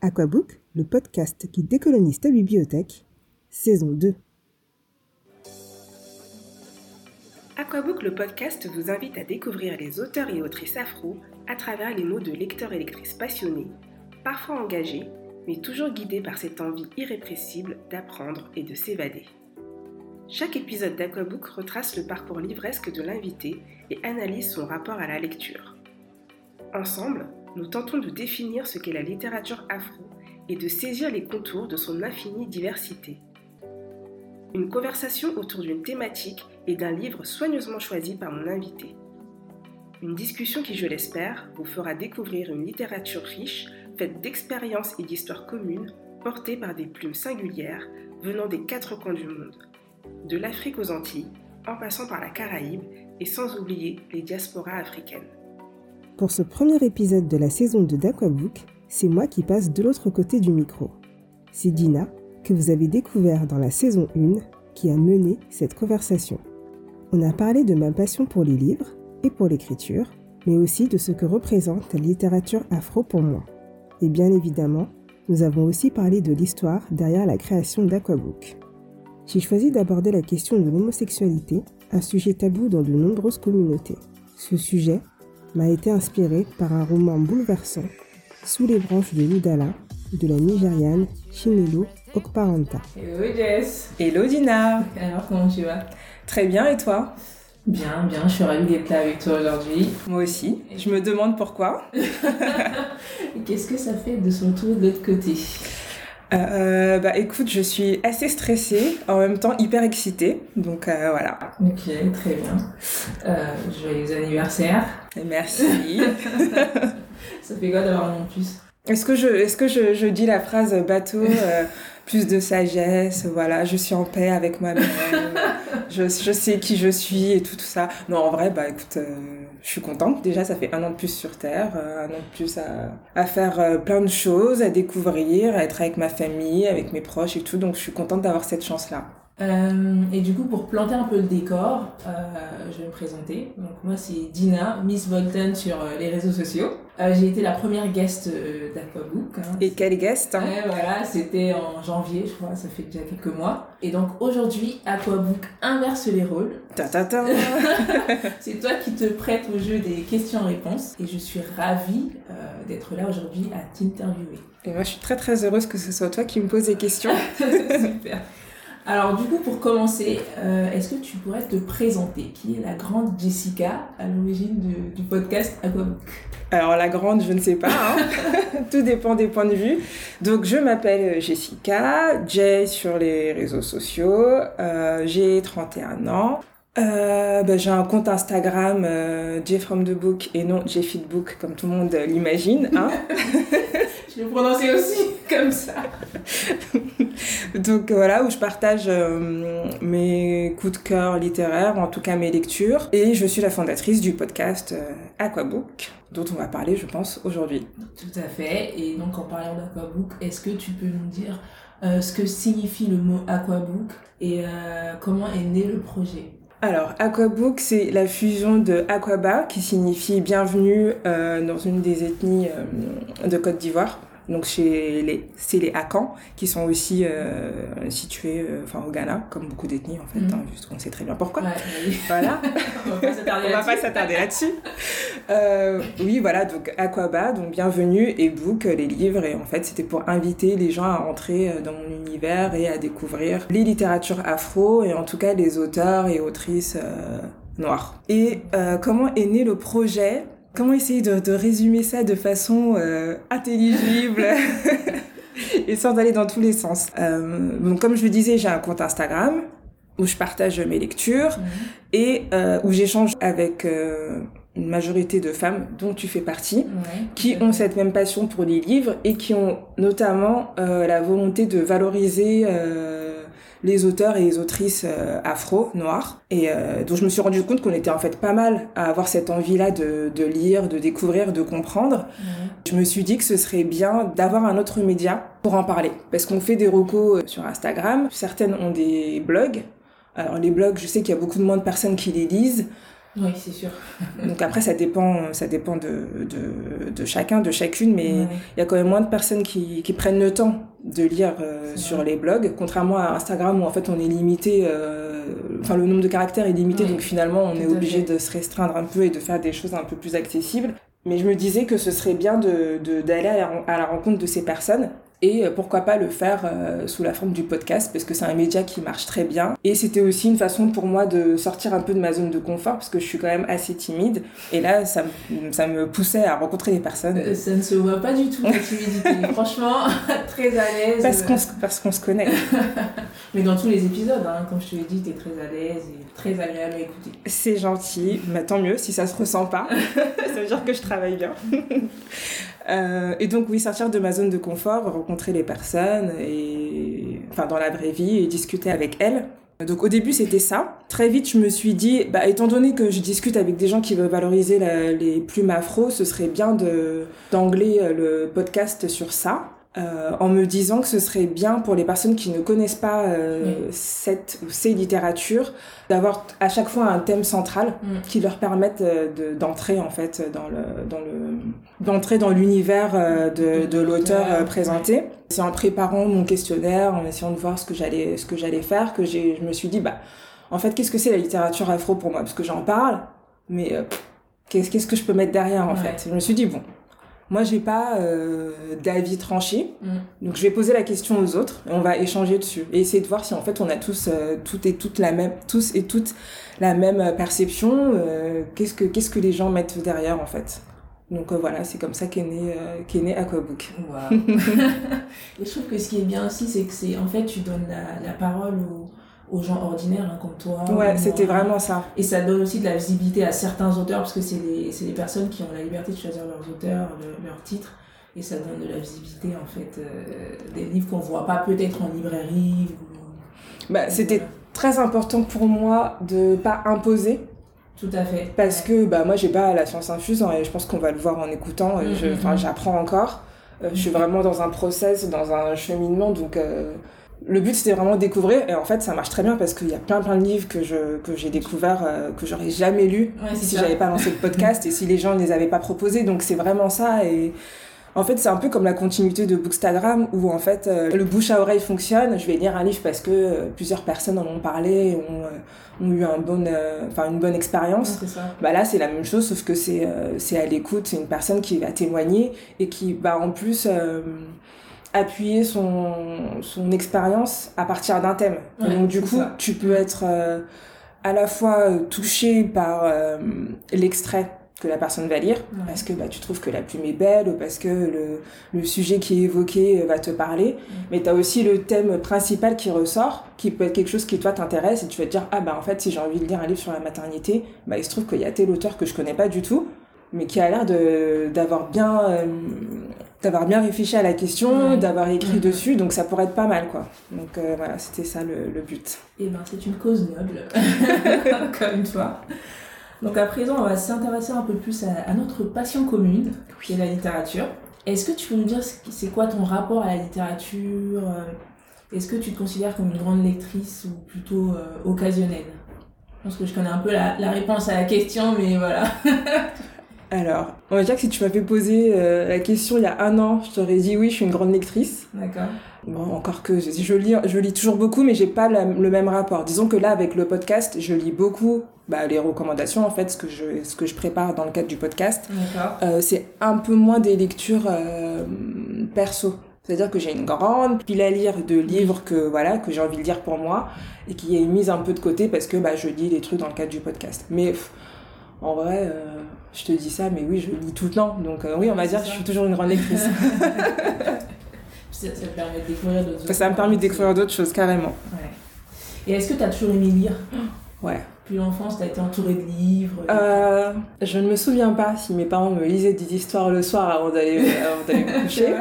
Aquabook, le podcast qui décolonise ta bibliothèque, saison 2. Aquabook, le podcast, vous invite à découvrir les auteurs et autrices afro à travers les mots de lecteurs et lectrices passionnés, parfois engagés, mais toujours guidés par cette envie irrépressible d'apprendre et de s'évader. Chaque épisode d'Aquabook retrace le parcours livresque de l'invité et analyse son rapport à la lecture. Ensemble, nous tentons de définir ce qu'est la littérature afro et de saisir les contours de son infinie diversité. Une conversation autour d'une thématique et d'un livre soigneusement choisi par mon invité. Une discussion qui, je l'espère, vous fera découvrir une littérature riche, faite d'expériences et d'histoires communes, portées par des plumes singulières venant des quatre coins du monde, de l'Afrique aux Antilles, en passant par la Caraïbe et sans oublier les diasporas africaines. Pour ce premier épisode de la saison 2 d'Aquabook, c'est moi qui passe de l'autre côté du micro. C'est Dina, que vous avez découvert dans la saison 1, qui a mené cette conversation. On a parlé de ma passion pour les livres et pour l'écriture, mais aussi de ce que représente la littérature afro pour moi. Et bien évidemment, nous avons aussi parlé de l'histoire derrière la création d'Aquabook. J'ai choisi d'aborder la question de l'homosexualité, un sujet tabou dans de nombreuses communautés. Ce sujet m'a été inspiré par un roman bouleversant, Sous les branches de l'Udala, de la Nigériane Chinelo Okparanta. Hello Jess Hello Dina Alors comment tu vas? Très bien et toi? Bien, bien, je suis ravie d'être là avec toi aujourd'hui. Moi aussi. Je me demande pourquoi. Qu'est-ce que ça fait de son tour de l'autre côté? Euh, bah écoute, je suis assez stressée, en même temps hyper excitée, donc euh, voilà. Ok, très bien. Euh, joyeux anniversaire. Merci. Ça fait quoi d'avoir de plus Est-ce que, je, est-ce que je, je dis la phrase bateau, euh, plus de sagesse, voilà, je suis en paix avec moi-même, je, je sais qui je suis et tout, tout ça. Non, en vrai, bah écoute, euh, je suis contente. Déjà, ça fait un an de plus sur Terre, euh, un an de plus à, à faire euh, plein de choses, à découvrir, à être avec ma famille, avec mes proches et tout. Donc, je suis contente d'avoir cette chance-là. Euh, et du coup, pour planter un peu le décor, euh, je vais me présenter. Donc moi, c'est Dina, Miss Bolton sur euh, les réseaux sociaux. Euh, j'ai été la première guest euh, d'Aquabook. Hein. Et quel guest hein Ouais, voilà, c'était en janvier, je crois, ça fait déjà quelques mois. Et donc aujourd'hui, Aquabook inverse les rôles. Ta ta ta. C'est toi qui te prête au jeu des questions-réponses. Et je suis ravie euh, d'être là aujourd'hui à t'interviewer. Et moi, je suis très très heureuse que ce soit toi qui me poses des questions. Super. Alors du coup, pour commencer, euh, est-ce que tu pourrais te présenter? Qui est la grande Jessica à l'origine du, du podcast Aquabook? Alors la grande, je ne sais pas. hein. Tout dépend des points de vue. Donc je m'appelle Jessica, Jay sur les réseaux sociaux. Euh, j'ai 31 ans. Euh, bah, j'ai un compte Instagram euh, J from the book et non J fit book comme tout le monde l'imagine. Hein. Je l'ai prononcé aussi comme ça. Donc voilà, où je partage euh, mes coups de cœur littéraires, en tout cas mes lectures. Et je suis la fondatrice du podcast euh, Aquabook, dont on va parler, je pense, aujourd'hui. Tout à fait. Et donc en parlant d'Aquabook, est-ce que tu peux nous dire euh, ce que signifie le mot Aquabook et comment est né le projet? Alors, Aquabook, c'est la fusion de Aquaba, qui signifie bienvenue euh, dans une des ethnies euh, de Côte d'Ivoire. Donc, chez les, c'est les Akans, qui sont aussi euh, situés euh, enfin, au Ghana, comme beaucoup d'ethnies, en fait, Mhm. hein, puisqu'on sait très bien pourquoi. Ouais, oui. Voilà. on va pas s'attarder On là-dessus. Euh, oui, voilà, donc Aquaba, donc bienvenue, et Book, les livres. Et en fait, c'était pour inviter les gens à entrer euh, dans mon univers et à découvrir les littératures afro, et en tout cas les auteurs et autrices euh, noirs. Et euh, comment est né le projet? Comment essayer de, de résumer ça de façon euh, intelligible et sans aller dans tous les sens Euh, Donc, comme je le disais, j'ai un compte Instagram où je partage mes lectures Mhm. et euh, où j'échange avec une majorité de femmes dont tu fais partie, Ouais, qui ont cette même passion pour les livres et qui ont notamment la volonté de valoriser les auteurs et les autrices euh, afro, noirs, et euh, dont je me suis rendu compte qu'on était en fait pas mal à avoir cette envie-là de, de lire, de découvrir, de comprendre. Ouais. Je me suis dit que ce serait bien d'avoir un autre média pour en parler. Parce qu'on fait des recos euh, sur Instagram, certaines ont des blogs. Alors les blogs, je sais qu'il y a beaucoup de moins de personnes qui les lisent. Oui, c'est sûr. Donc après, ça dépend, ça dépend de, de, de chacun, de chacune, mais il Ouais. y a quand même moins de personnes qui, qui prennent le temps de lire euh, sur les blogs, contrairement à Instagram où en fait on est limité, euh, enfin le nombre de caractères est limité, donc finalement on tout est obligé fait. de se restreindre un peu et de faire des choses un peu plus accessibles. Mais je me disais que ce serait bien de de- d'aller à la rencontre de ces personnes et euh, pourquoi pas le faire euh, sous la forme du podcast parce que c'est un média qui marche très bien et c'était aussi une façon pour moi de sortir un peu de ma zone de confort parce que je suis quand même assez timide et là ça me, ça me poussait à rencontrer des personnes Euh, Ça ne se voit pas du tout, la timidité. Franchement, très à l'aise. parce qu'on se, parce qu'on se connaît. Mais dans tous les épisodes, hein, comme je te l'ai dit, t'es très à l'aise et très agréable à écouter. C'est gentil, mais tant mieux si ça se ressent pas. ça veut dire que je travaille bien. Euh, et donc oui, sortir de ma zone de confort, rencontrer les personnes et enfin dans la vraie vie et discuter avec elles. Donc au début c'était ça. Très vite je me suis dit, bah, étant donné que je discute avec des gens qui veulent valoriser les plumes afro, ce serait bien de d'angler euh, le podcast sur ça. Euh, en me disant que ce serait bien pour les personnes qui ne connaissent pas euh, cette ou ces littératures d'avoir à chaque fois un thème central Mm. qui leur permette euh, de- d'entrer en fait dans le dans le d'entrer dans l'univers euh, de, de l'auteur euh, présenté. C'est en préparant mon questionnaire, en essayant de voir ce que j'allais ce que j'allais faire que j'ai je me suis dit bah en fait qu'est-ce que c'est la littérature afro pour moi? Parce que j'en parle mais euh, qu'est-ce qu'est-ce que je peux mettre derrière en Ouais. fait? Je me suis dit bon moi j'ai pas euh, d'avis tranché Mm. donc je vais poser la question aux autres et on va échanger dessus et essayer de voir si en fait on a tous euh, toutes et toutes la même tous et toutes la même euh, perception euh, qu'est-ce que qu'est-ce que les gens mettent derrière en fait. Donc voilà, c'est comme ça qu'est né euh, qu'est né Aquabook. Et je trouve que ce qui est bien aussi, c'est que c'est en fait, tu donnes la, la parole aux, aux gens ordinaires hein, comme toi. Ouais, ou c'était vraiment ça. Et ça donne aussi de la visibilité à certains auteurs, parce que c'est c'est les personnes qui ont la liberté de choisir leurs auteurs, le- leurs titres. Et ça donne de la visibilité, en fait, euh, des livres qu'on voit pas peut-être en librairie. Ou... Bah, c'était Voilà. très important pour moi de pas imposer Tout à fait. parce que bah moi j'ai pas la science infuse hein, et je pense qu'on va le voir en écoutant. mhm. j'apprends encore. Euh, je suis vraiment dans un process, dans un cheminement, donc euh, le but c'était vraiment de découvrir. Et en fait ça marche très bien parce qu'il y a plein plein de livres que je que j'ai découvert euh, que j'aurais jamais lu Ouais, si j'avais pas lancé le podcast et si les gens ne les avaient pas proposés. Donc c'est vraiment ça. Et en fait c'est un peu comme la continuité de Bookstagram où en fait euh, le bouche à oreille fonctionne. Je vais lire un livre parce que euh, plusieurs personnes en ont parlé ont, euh, ont eu un bon euh, une bonne expérience. Ouais, bah là c'est la même chose sauf que c'est euh, c'est à l'écoute. C'est une personne qui va témoigner et qui va en plus euh, appuyer son son expérience à partir d'un thème Ouais, donc du coup ça. tu peux être euh, à la fois euh, touché par euh, l'extrait que la personne va lire Ouais. parce que bah, tu trouves que la plume est belle ou parce que le, le sujet qui est évoqué va te parler mais tu as aussi le thème principal qui ressort qui peut être quelque chose qui toi t'intéresse et tu vas te dire ah bah en fait si j'ai envie de lire un livre sur la maternité bah il se trouve qu'il y a tel auteur que je connais pas du tout mais qui a l'air d'avoir bien euh, d'avoir bien réfléchi à la question Ouais. d'avoir écrit dessus donc ça pourrait être pas mal quoi donc euh, voilà c'était ça le, le but Eh ben, c'est une cause noble, une fois. Donc à présent, on va s'intéresser un peu plus à, à notre passion commune, qui est la littérature. Est-ce que tu peux nous dire c'est quoi ton rapport à la littérature euh, Est-ce que tu te considères comme une grande lectrice ou plutôt euh, occasionnelle? Je pense que je connais un peu la, la réponse à la question, mais voilà. alors on va dire que si tu m'avais posé euh, la question il y a un an je t'aurais dit oui je suis une grande lectrice D'accord. Bon, encore que je, je lis, je lis toujours beaucoup, mais j'ai pas la- le même rapport. Disons que là, avec le podcast, je lis beaucoup bah, les recommandations, en fait, ce que, je, ce que je prépare dans le cadre du podcast. D'accord. Euh, c'est un peu moins des lectures euh, perso. C'est-à-dire que j'ai une grande pile à lire de livres que voilà que j'ai envie de lire pour moi et qui est mise un peu de côté parce que bah, je lis les trucs dans le cadre du podcast. Mais pff, en vrai, euh, je te dis ça, mais oui, je lis tout le temps. Donc euh, oui, on va dire que je suis toujours une grande lectrice. Ça, ça te permet de découvrir d'autres ça me permet de découvrir d'autres choses, carrément. Ouais. Et est-ce que tu as toujours aimé lire? Ouais. Depuis l'enfance, tu as été entourée de livres? Euh, je ne me souviens pas si mes parents me lisaient des histoires le soir avant d'aller avant d'aller me coucher.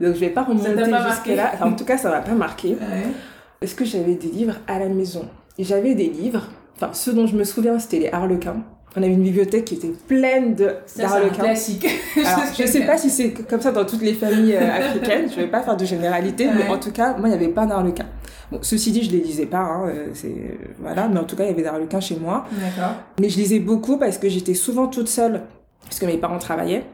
Donc je vais pas remonter t'a pas jusque là. marqué en tout cas, ça m'a pas marqué. Ouais. Est-ce que j'avais des livres à la maison? J'avais des livres. Enfin, ceux dont je me souviens, c'était les Harlequins. On avait une bibliothèque qui était pleine de d'arlequins. classique. Alors, je sais pas si c'est comme ça dans toutes les familles euh, africaines, je vais pas faire de généralité, mais en tout cas, moi, il n'y avait pas d'arlequin. Bon, ceci dit, je les lisais pas, hein, euh, c'est, voilà, mais en tout cas, il y avait des arlequins chez moi. D'accord. Mais je lisais beaucoup parce que j'étais souvent toute seule, parce que mes parents travaillaient,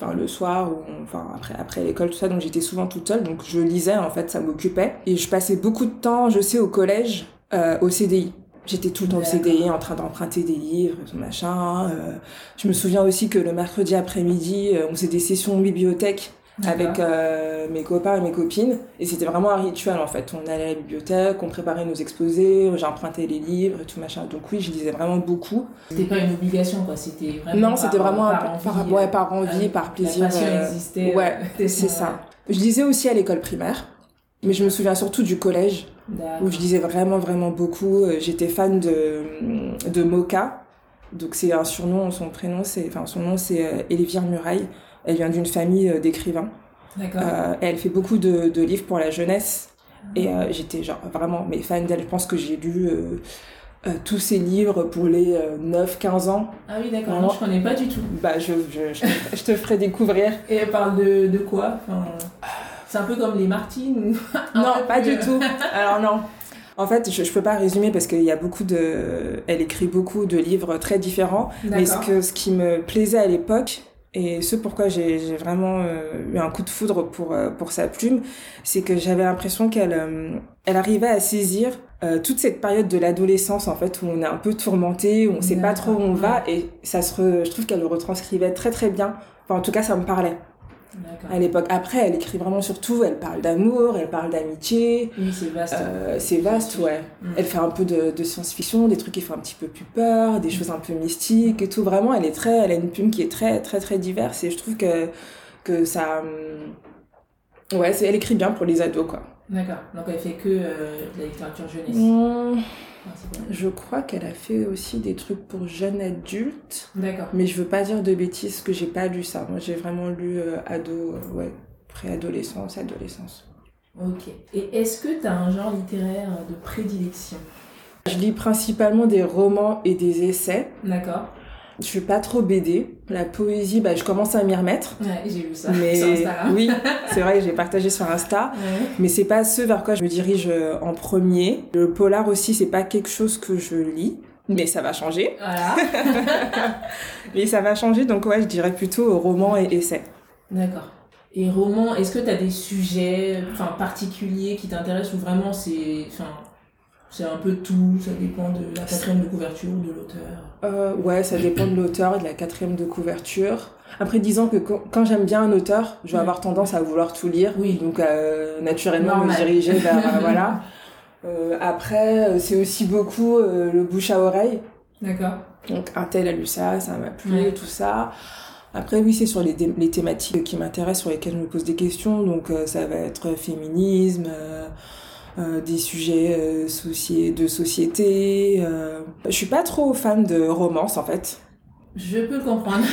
enfin le soir, ou enfin après, après l'école, tout ça, donc j'étais souvent toute seule, donc je lisais, en fait, ça m'occupait. Et je passais beaucoup de temps, je sais, au collège, euh, au CDI. J'étais tout le temps au. CDI en train d'emprunter des livres, tout machin. euh. je me souviens aussi que le mercredi après-midi, euh, on faisait des sessions de bibliothèque avec euh, mes copains et mes copines. Et c'était vraiment un rituel en fait. On allait à la bibliothèque, on préparait nos exposés, j'empruntais les livres et tout machin. Donc oui, je lisais vraiment beaucoup. C'était pas une obligation, quoi. C'était vraiment. non, c'était vraiment un par peu- envie, par, ouais, par envie, euh, par plaisir. La passion euh, existait. ouais, c'est ça. Je lisais aussi à l'école primaire. Mais je me souviens surtout du collège. Où je lisais vraiment vraiment beaucoup. Euh, J'étais fan de de Moka. Donc c'est un surnom, son prénom c'est enfin son nom c'est euh, Elvire Muraille. Elle vient d'une famille euh, d'écrivains. D'accord. Euh, elle fait beaucoup de, de livres pour la jeunesse. Et euh, j'étais genre vraiment mais fan d'elle. Je pense que j'ai lu euh, tous ses livres pour les 9-15 ans. Ah oui, d'accord. vraiment. Non, je connais pas du tout. Bah je, je, je, te- je te ferai découvrir. Et elle parle de, de quoi? Enfin, C'est un peu comme les Martines ou... Non, pas plus, du euh, tout. Alors non. En fait, je, je peux pas résumer parce qu'il y a beaucoup de, elle écrit beaucoup de livres très différents. Mais ce que, ce qui me plaisait à l'époque et ce pourquoi j'ai j'ai vraiment euh, eu un coup de foudre pour euh, pour sa plume, c'est que j'avais l'impression qu'elle euh, elle arrivait à saisir toute cette période de l'adolescence en fait où on est un peu tourmenté, où on sait pas trop où on va et ça se re- je trouve qu'elle le retranscrivait très très bien. Enfin en tout cas ça me parlait. À l'époque. Après elle écrit vraiment sur tout, elle parle d'amour, elle parle d'amitié, Oui, c'est vaste. euh, c'est vaste, ouais. Mm. Elle fait un peu de, de science-fiction, des trucs qui font un petit peu plus peur, des choses un peu mystiques et tout. Vraiment, elle est très, elle a une plume qui est très, très, très diverse et je trouve que, que ça, hum, ouais, elle écrit bien pour les ados, quoi. D'accord. Donc elle fait que euh, de la littérature jeunesse. Je crois qu'elle a fait aussi des trucs pour jeunes adultes, D'accord. mais je veux pas dire de bêtises que j'ai pas lu ça. Moi, j'ai vraiment lu euh, ado, euh, ouais, préadolescence, adolescence. Ok. Et est-ce que tu as un genre littéraire de prédilection? Je lis principalement des romans et des essais. D'accord. Je suis pas trop BD. La poésie, bah, je commence à m'y remettre. Ouais, j'ai vu ça Mais sur Instagram. oui, c'est vrai que j'ai partagé sur Insta. Ouais. Mais c'est pas ce vers quoi je me dirige euh, en premier. Le polar aussi, c'est pas quelque chose que je lis. Mais ça va changer. Voilà. Mais ça va changer, donc ouais, je dirais plutôt roman et essai. D'accord. Et roman, est-ce que tu as des sujets particuliers qui t'intéressent ou vraiment c'est enfin, c'est un peu tout, ça dépend de la quatrième de couverture ou de l'auteur Euh, ouais, ça dépend de l'auteur et de la quatrième de couverture. Après, disons que quand, j'aime bien un auteur, je vais avoir tendance à vouloir tout lire. Oui. Donc, euh, naturellement, me diriger vers. euh, voilà. Euh, après, euh, c'est aussi beaucoup euh, le bouche à oreille. D'accord. Donc, un tel a lu ça, ça m'a plu, Ouais. tout ça. Après, oui, c'est sur les, les thématiques qui m'intéressent, sur lesquelles je me pose des questions. Donc, euh, ça va être féminisme, euh, des sujets euh, de société. euh. Je suis pas trop fan de romance, en fait. Je peux le comprendre.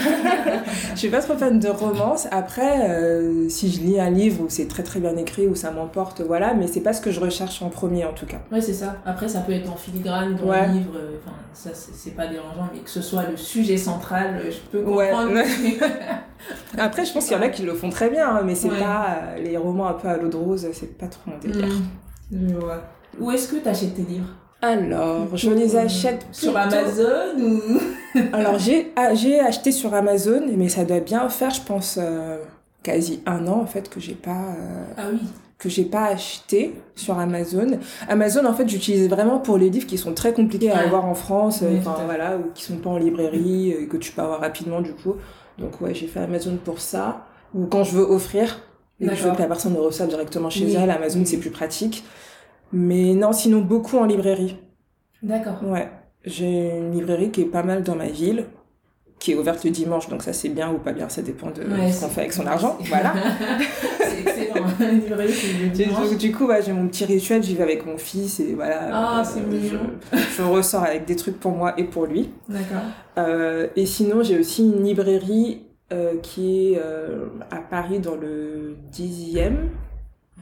Je suis pas trop fan de romance. Après, si je lis un livre où c'est très très bien écrit, où ça m'emporte, voilà. Mais c'est pas ce que je recherche en premier, en tout cas. ouais, c'est ça. Après, ça peut être en filigrane dans Ouais. le livre. Enfin, ça, c'est pas dérangeant, mais que ce soit le sujet central, je peux Ouais. comprendre. Après, je pense qu'il y en a qui le font très bien, hein, mais c'est Ouais. pas euh, les romans un peu à l'eau de rose, c'est pas trop mon délire. Je vois. Où est-ce que tu achètes tes livres? Alors, je les achète sur Amazon ou Alors, j'ai ah, j'ai acheté sur Amazon, mais ça doit bien faire, je pense, euh, quasi un an en fait que j'ai pas euh, Ah oui. que j'ai pas acheté sur Amazon. Amazon, en fait, j'utilise vraiment pour les livres qui sont très compliqués à Ouais. avoir en France, euh, Oui, enfin voilà, ou qui sont pas en librairie, et que tu peux avoir rapidement du coup. Donc ouais, j'ai fait Amazon pour ça. Ou quand je veux offrir, veux D'accord. que la personne le reçoive directement chez Oui. elle, Amazon c'est plus pratique. Mais non, sinon beaucoup en librairie. D'accord. Ouais, j'ai une librairie qui est pas mal dans ma ville, qui est ouverte le dimanche, donc ça c'est bien ou pas bien, ça dépend de Ouais, ce qu'on fait avec son argent. Voilà. c'est excellent. Une librairie, c'est. Du, coup, ouais, j'ai mon petit rituel, j'y vais avec mon fils et voilà. Ah, euh, c'est mignon. Je, je ressors avec des trucs pour moi et pour lui. D'accord. Euh, et sinon, j'ai aussi une librairie euh, qui est euh, à Paris dans le 10e. où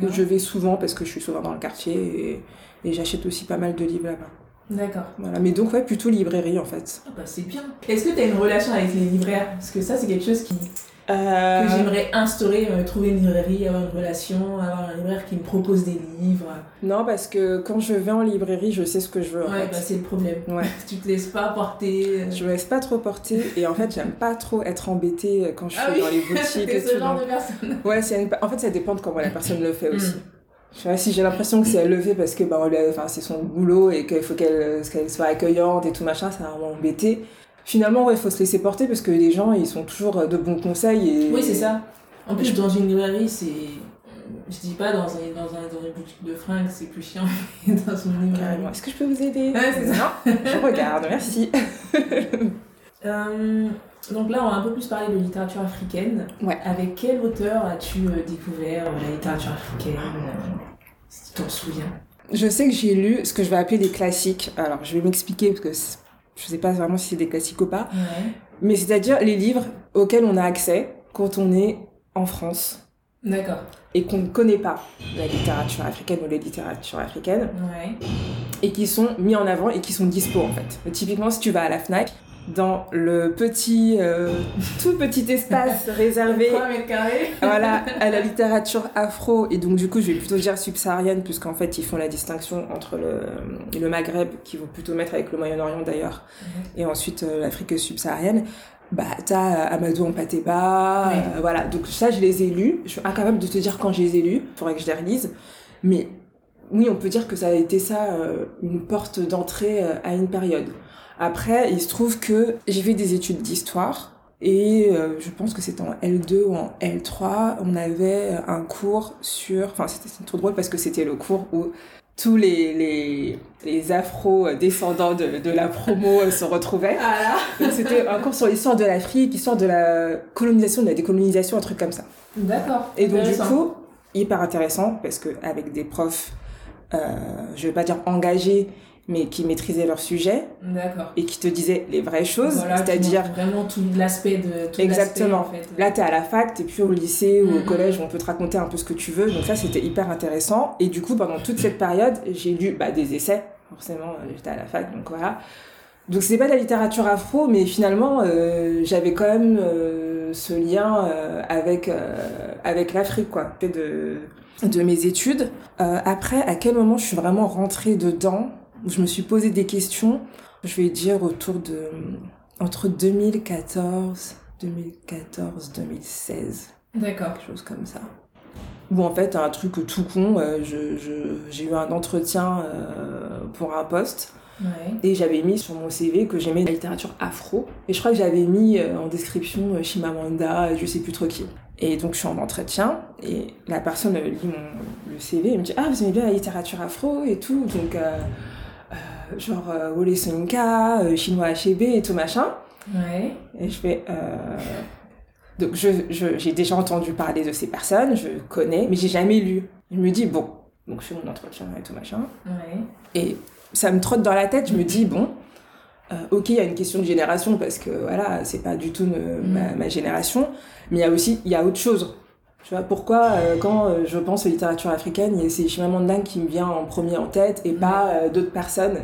D'accord. Je vais souvent parce que je suis souvent dans le quartier et, et j'achète aussi pas mal de livres là-bas. D'accord. Voilà. Mais donc, ouais, plutôt librairie en fait. Ah bah, c'est bien. Est-ce que tu as une relation avec les libraires? Parce que ça, c'est quelque chose qui, Euh, que j'aimerais instaurer, euh, trouver une librairie, avoir une relation, avoir un libraire qui me propose des livres. Non, parce que quand je vais en librairie, je sais ce que je veux en Ouais, bah, c'est le problème. Ouais. Tu te laisses pas porter. euh, Je me laisse pas trop porter et en fait, j'aime pas trop être embêtée quand je suis Ah oui. dans les boutiques et ce tout. genre donc- de personne. Ouais, une- en fait, ça dépend de comment la personne le fait aussi. Mm. Vois, si j'ai l'impression que c'est fait parce que a- enfin, c'est son boulot et qu'il faut qu'elle qu'elle soit accueillante et tout machin, ça va vraiment embêter. Finalement, ouais, il faut se laisser porter parce que les gens, ils sont toujours de bons conseils. Et... Oui, c'est ça. En plus, dans une librairie, c'est. Je dis pas dans, un, dans, un, dans une boutique de fringues, c'est plus chiant, mais dans une librairie. Est-ce que je peux vous aider? Ouais, c'est ça. Non, je regarde, merci. Euh, donc là, on va un peu plus parler de littérature africaine. Ouais. Avec quel auteur as-tu euh, découvert euh, la littérature africaine euh, Si tu t'en souviens? Je sais que j'ai lu ce que je vais appeler des classiques. Alors, je vais m'expliquer parce que je sais pas vraiment si c'est des classiques ou pas. Ouais. Mais c'est-à-dire les livres auxquels on a accès quand on est en France D'accord. et qu'on ne connaît pas la littérature africaine ou les littératures africaines Ouais. et qui sont mis en avant et qui sont dispo en fait. Typiquement, si tu vas à la Fnac, dans le petit, euh, tout petit espace réservé 3 mètres carrés. voilà, à la littérature afro, et donc du coup je vais plutôt dire subsaharienne, puisqu'en fait ils font la distinction entre le, le Maghreb, qui vont plutôt mettre avec le Moyen-Orient d'ailleurs, et ensuite euh, l'Afrique subsaharienne. Bah, t'as euh, Amadou euh, voilà. Donc ça, je les ai lus. Je suis incapable de te dire quand je les ai lus. Faudrait que je les relise. Mais oui, on peut dire que ça a été ça, une porte d'entrée à une période. Après, il se trouve que j'ai fait des études d'histoire. Et euh, je pense que c'était en L2 ou en L3, on avait un cours sur... Enfin, c'était trop drôle parce que c'était le cours où tous les, les, les afro-descendants de, de la promo se retrouvaient. Ah c'était un cours sur l'histoire de l'Afrique, histoire de la colonisation, de la décolonisation, un truc comme ça. D'accord. Et donc du coup, hyper intéressant parce que avec des profs, euh, je vais pas dire engagés, mais qui maîtrisaient leur sujet et qui te disaient les vraies choses, Voilà, c'est-à-dire vraiment tout l'aspect de tout Exactement. en fait. Là, t'es à la fac, t'es plus au lycée ou au collège où on peut te raconter un peu ce que tu veux. Donc ça, c'était hyper intéressant. Et du coup, pendant toute cette période, j'ai lu bah, des essais. Forcément, euh, j'étais à la fac, donc voilà. Donc c'était pas de la littérature afro, mais finalement, euh, j'avais quand même euh, ce lien euh, avec euh, avec l'Afrique, quoi, de de mes études. Euh, après, à quel moment je suis vraiment rentrée dedans? Je me suis posé des questions. Je vais dire autour de entre 2014 2014, 2016, D'accord. quelque chose comme ça. Ou en fait, un truc tout con, euh, je, je- j'ai eu un entretien euh, pour un poste Ouais. et j'avais mis sur mon CV que j'aimais la littérature afro. Et je crois que j'avais mis euh, en description Chimamanda, je sais plus trop qui. Et donc je suis en entretien et la personne lit mon, le CV et me dit Ah, vous aimez bien la littérature afro et tout. Donc, euh, genre euh, Wole Soyinka, euh, Chinois HB et tout machin. Ouais. Et je fais. Euh... Donc, je, je- j'ai déjà entendu parler de ces personnes, je connais, mais j'ai jamais lu. Je me dis, bon, donc je fais mon entretien et tout machin. Ouais. Et ça me trotte dans la tête, je me dis, bon, euh, ok, il y a une question de génération parce que voilà, c'est pas du tout me- ma, ma génération, mais il y a aussi, il y a autre chose. Tu vois, pourquoi euh, quand euh, je pense aux littératures africaines, c'est Chimamanda qui me vient en premier en tête et pas euh, d'autres personnes.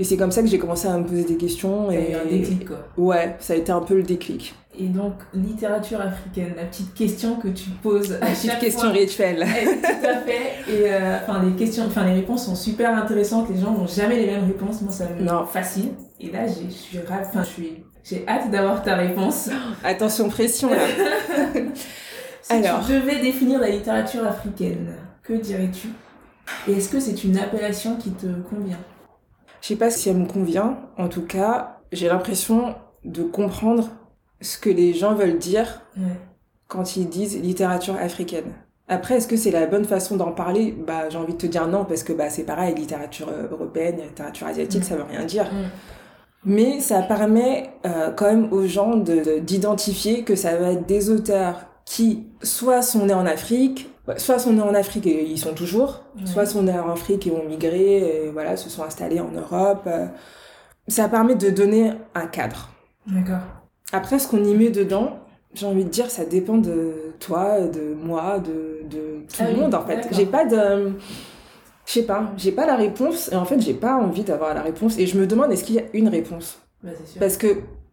Et c'est comme ça que j'ai commencé à me poser des questions. Et un déclic, quoi. Ouais, ça a été un peu le déclic. Et donc, littérature africaine, la petite question que tu poses à Petite chaque question fois. rituelle. Eh, Tout à fait. Et euh, enfin, les questions, enfin les réponses sont super intéressantes. Les gens n'ont jamais les mêmes réponses. Moi, ça me Non. fascine. Et là, j'ai- je suis enfin, je suis, j'ai hâte d'avoir ta réponse. Attention, pression là. Si Alors. tu devais définir la littérature africaine, que dirais-tu? Et est-ce que c'est une appellation qui te convient? Je sais pas si elle me convient. En tout cas, j'ai l'impression de comprendre ce que les gens veulent dire Ouais. quand ils disent littérature africaine. Après, est-ce que c'est la bonne façon d'en parler? Bah, j'ai envie de te dire non, parce que bah, c'est pareil, littérature euh, européenne, littérature asiatique, Mm. ça veut rien dire. Mm. Mais ça permet euh, quand même aux gens de- de- d'identifier que ça va être des auteurs qui soit sont nés en Afrique, soit sont nés en Afrique et ils sont toujours, Ouais. soit sont nés en Afrique et ont migré, et voilà, se sont installés en Europe. euh. Ça permet de donner un cadre. D'accord. Après, ce qu'on y met dedans, j'ai envie de dire, ça dépend de toi, de moi, de, de tout Ah le oui, monde en fait. J'ai pas de. Je sais pas, j'ai pas la réponse et en fait j'ai pas envie d'avoir la réponse et je me demande est-ce qu'il y a une réponse? Bah, sûr. Parce que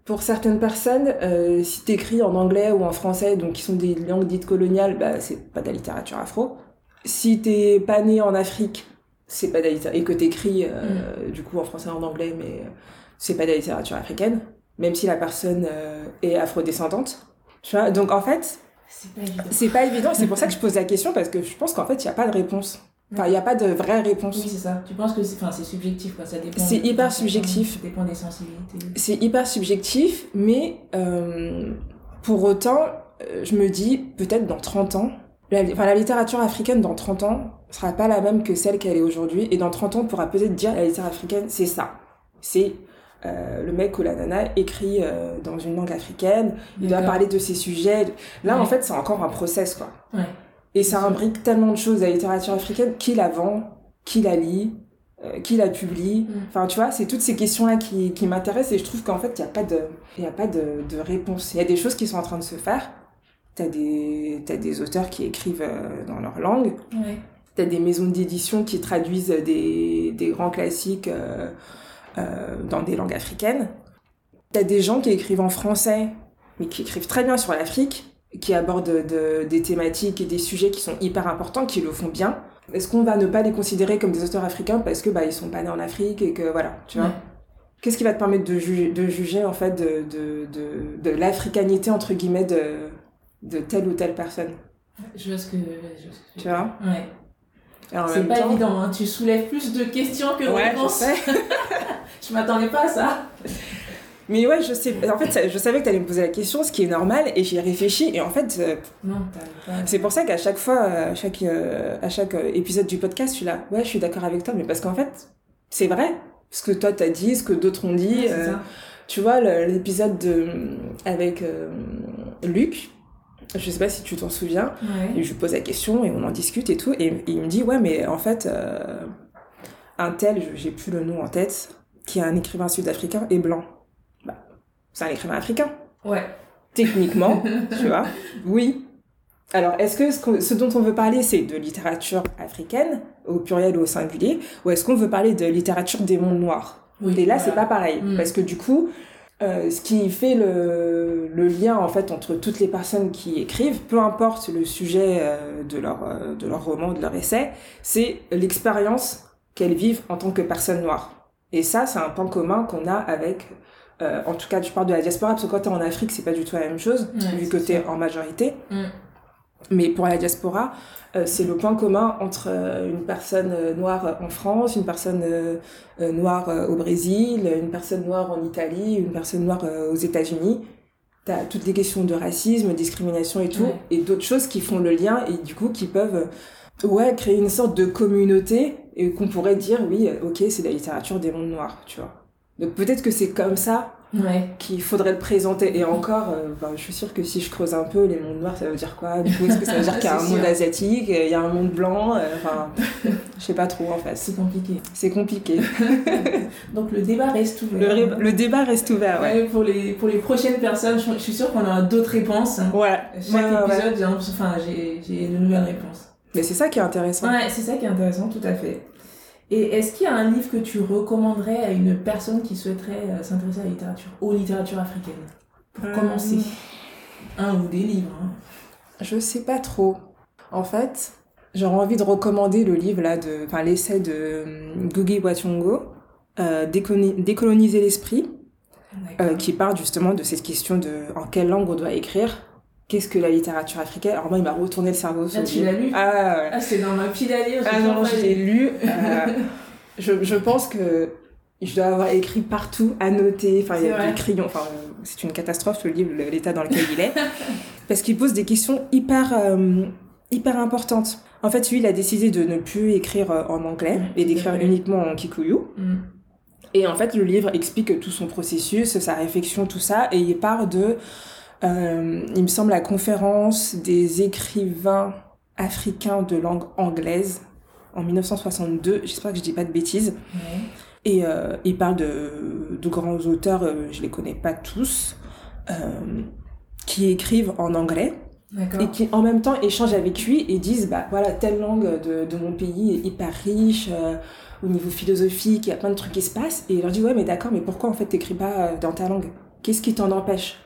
pour certaines personnes, euh, si t'écris en anglais ou en français, donc qui sont des langues dites coloniales, bah c'est pas de la littérature afro. Si t'es pas né en Afrique, c'est pas de la littérature et que t'écris euh, du coup en français en anglais, mais euh, c'est pas de la littérature africaine, même si la personne euh, est afrodescendante. Tu vois Donc en fait, C'est pas évident. c'est pas évident. C'est pour ça que je pose la question parce que je pense qu'en fait il y a pas de réponse. Enfin il y a pas de vraie réponse. Oui, c'est ça. Tu penses que c'est enfin, subjectif, quoi. Ça dépend. C'est hyper subjectif. Ça dépend des sensibilités. c'est hyper subjectif, mais euh, pour autant, euh, je me dis, peut-être dans 30 ans, la, enfin, la littérature africaine dans 30 ans sera pas la même que celle qu'elle est aujourd'hui, et dans 30 ans, on pourra peut-être dire la littérature africaine, c'est ça. C'est euh, le mec ou la nana écrit euh, dans une langue africaine, il doit parler de ses sujets. Là, en fait, c'est encore un process, quoi. Ouais. Et ça imbrique tellement de choses, la littérature africaine, qui la vend, qui la lit, euh, qui la publie. Mm. Enfin, tu vois, c'est toutes ces questions-là qui, qui m'intéressent et je trouve qu'en fait, il n'y a pas, de, y a pas de, de réponse. Il y a des choses qui sont en train de se faire. T'as des, t'as des auteurs qui écrivent euh, dans leur langue. Ouais. T'as des maisons d'édition qui traduisent des, des grands classiques euh, euh, dans des langues africaines. T'as des gens qui écrivent en français, mais qui écrivent très bien sur l'Afrique, qui abordent de- des thématiques et des sujets qui sont hyper importants, qui le font bien. Est-ce qu'on va ne pas les considérer comme des auteurs africains parce que bah ils sont pas nés en Afrique et que voilà, tu vois? Ouais. Qu'est-ce qui va te permettre de juger, de juger en fait de, de, de, l'africanité entre guillemets de, de telle ou telle personne, Je vois ce que. je vois ce que tu vois? Ouais. C'est pas temps- évident, hein. tu soulèves plus de questions que de Ouais, je réponses. sais. Je m'attendais pas à ça. Mais ouais, je sais. En fait, je savais que tu allais me poser la question, ce qui est normal, et j'y ai réfléchi. Et en fait, euh, c'est pour ça qu'à chaque fois, euh, à chaque, euh, à chaque euh, épisode du podcast, je suis là. Ouais, je suis d'accord avec toi, mais parce qu'en fait, c'est vrai. Ce que toi t'as dit, ce que d'autres ont dit. Ouais, euh, tu vois, l'épisode de avec Luc. Je sais pas si tu t'en souviens. Ouais. Et je lui pose la question et on en discute et tout. Et il me dit, ouais, mais en fait, un tel, j'ai plus le nom en tête, qui est un écrivain sud-africain, est blanc. C'est un écrivain africain. Ouais. Techniquement, tu vois. Oui. Alors, est-ce que ce, dont on veut parler, c'est de littérature africaine, au pluriel ou au singulier, ou est-ce qu'on veut parler de littérature des mondes noirs? Oui, et là, voilà. c'est pas pareil. Mm. Parce que du coup, euh, ce qui fait le, le lien, en fait, entre toutes les personnes qui écrivent, peu importe le sujet euh, de, leur, euh, de leur roman, de leur essai, c'est l'expérience qu'elles vivent en tant que personnes noires. Et ça, c'est un point commun qu'on a avec, euh, en tout cas, tu parles de la diaspora, parce que quand t'es en Afrique, c'est pas du tout la même chose, Ouais, vu que t'es sûr. en majorité. Mm. Mais pour la diaspora, euh, c'est le point commun entre euh, une personne euh, noire en France, une personne euh, euh, noire euh, au Brésil, une personne noire en Italie, une personne noire euh, aux États-Unis. T'as toutes les questions de racisme, discrimination et tout, Ouais. et d'autres choses qui font le lien et du coup qui peuvent euh, ouais, créer une sorte de communauté et qu'on pourrait dire oui, euh, ok, c'est la littérature des mondes noirs, tu vois. Donc peut-être que c'est comme ça Ouais. qu'il faudrait le présenter. Et encore, euh, ben, je suis sûre que si je creuse un peu, les mondes noirs, ça veut dire quoi? Du coup, est-ce que ça veut dire qu'il y a un monde asiatique, euh, il y a un monde blanc? Euh, Enfin, je sais pas trop en fait. C'est compliqué. C'est compliqué. Donc le débat reste ouvert. le débat reste ouvert, ouais. Ouais, pour, les, pour les prochaines personnes, je, je suis sûre qu'on aura d'autres réponses. Ouais. Chaque Ouais, épisode, j'ai enfin, de nouvelles réponses. Mais c'est ça qui est intéressant. Ouais, c'est ça qui est intéressant, tout à fait. Et est-ce qu'il y a un livre que tu recommanderais à une personne qui souhaiterait euh, s'intéresser à la littérature, aux littératures africaines? Pour Euh, commencer. Un ou des livres. hein. Je sais pas trop. En fait, j'aurais envie de recommander le livre là, de, enfin l'essai de euh, Déconi- Décoloniser l'esprit. euh, qui parle justement de cette question de en quelle langue on doit écrire, qu'est-ce que la littérature africaine? Alors moi, il m'a retourné le cerveau. ce Ah, tu l'as lu? Ah ouais. Ah, c'est dans ma pile à lire. Ah non, je l'ai lu. euh, je, je pense que je dois avoir écrit partout, annoté. Enfin, il y a des crayons. Enfin, c'est une catastrophe le livre, l'état dans lequel il est, parce qu'il pose des questions hyper euh, hyper importantes. En fait, lui, il a décidé de ne plus écrire euh, en anglais Ouais, et d'écrire uniquement en kikuyu. Mm. Et en fait, le livre explique tout son processus, sa réflexion, tout ça, et il part de, euh, il me semble, la conférence des écrivains africains de langue anglaise en 1962. J'espère que je dis pas de bêtises. Et euh, il parle de, de grands auteurs, euh, je les connais pas tous, qui écrivent en anglais. et qui en même temps échangent avec lui et disent bah voilà telle langue de, de mon pays est hyper riche euh, au niveau philosophique il y a plein de trucs qui se passent et il leur dit ouais mais d'accord mais pourquoi en fait t'écris pas dans ta langue? Qu'est-ce qui t'en empêche?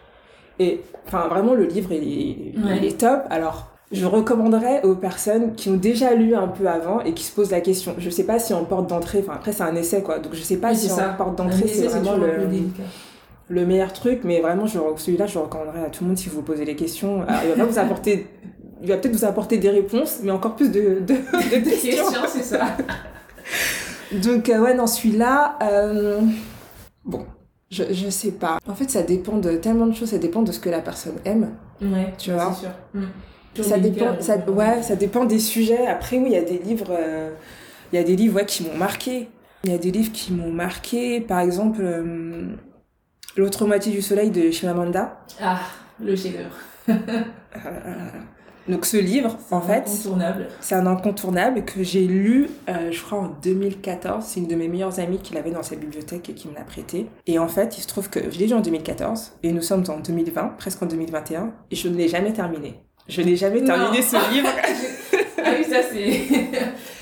Et enfin vraiment le livre il est, il est top alors je recommanderais aux personnes qui ont déjà lu un peu avant et qui se posent la question. Je sais pas si en porte d'entrée, enfin après c'est un essai quoi, donc je sais pas Oui, si ça. en porte d'entrée c'est vraiment le, meilleur truc, mais vraiment celui-là je le recommanderais à tout le monde si vous vous posez les questions. Alors, il va pas vous apporter, il va peut-être vous apporter des réponses, mais encore plus de, de, de Des questions. questions, c'est ça. Donc euh, ouais non celui-là, euh, bon je, je sais pas. En fait ça dépend de tellement de choses, ça dépend de ce que la personne aime. Ouais, Tu vois. C'est sûr. Mm. Ça dépend, ça, euh, ouais, ça dépend des sujets. Après, oui, il y a des livres, euh, il y a des livres ouais, qui m'ont marqué. Il y a des livres qui m'ont marqué. Par exemple, euh, L'autre moitié du soleil de Chimamanda. Ah, le chef-d'œuvre. Donc ce livre, en fait, Incontournable. c'est un incontournable que j'ai lu, euh, je crois, en 2014. C'est une de mes meilleures amies qui l'avait dans sa bibliothèque et qui me l'a prêté. Et en fait, il se trouve que je l'ai lu en 2014 et nous sommes en 2020, presque en 2021, et je ne l'ai jamais terminé. Je n'ai jamais Non. terminé ce livre. Ah oui, ça c'est.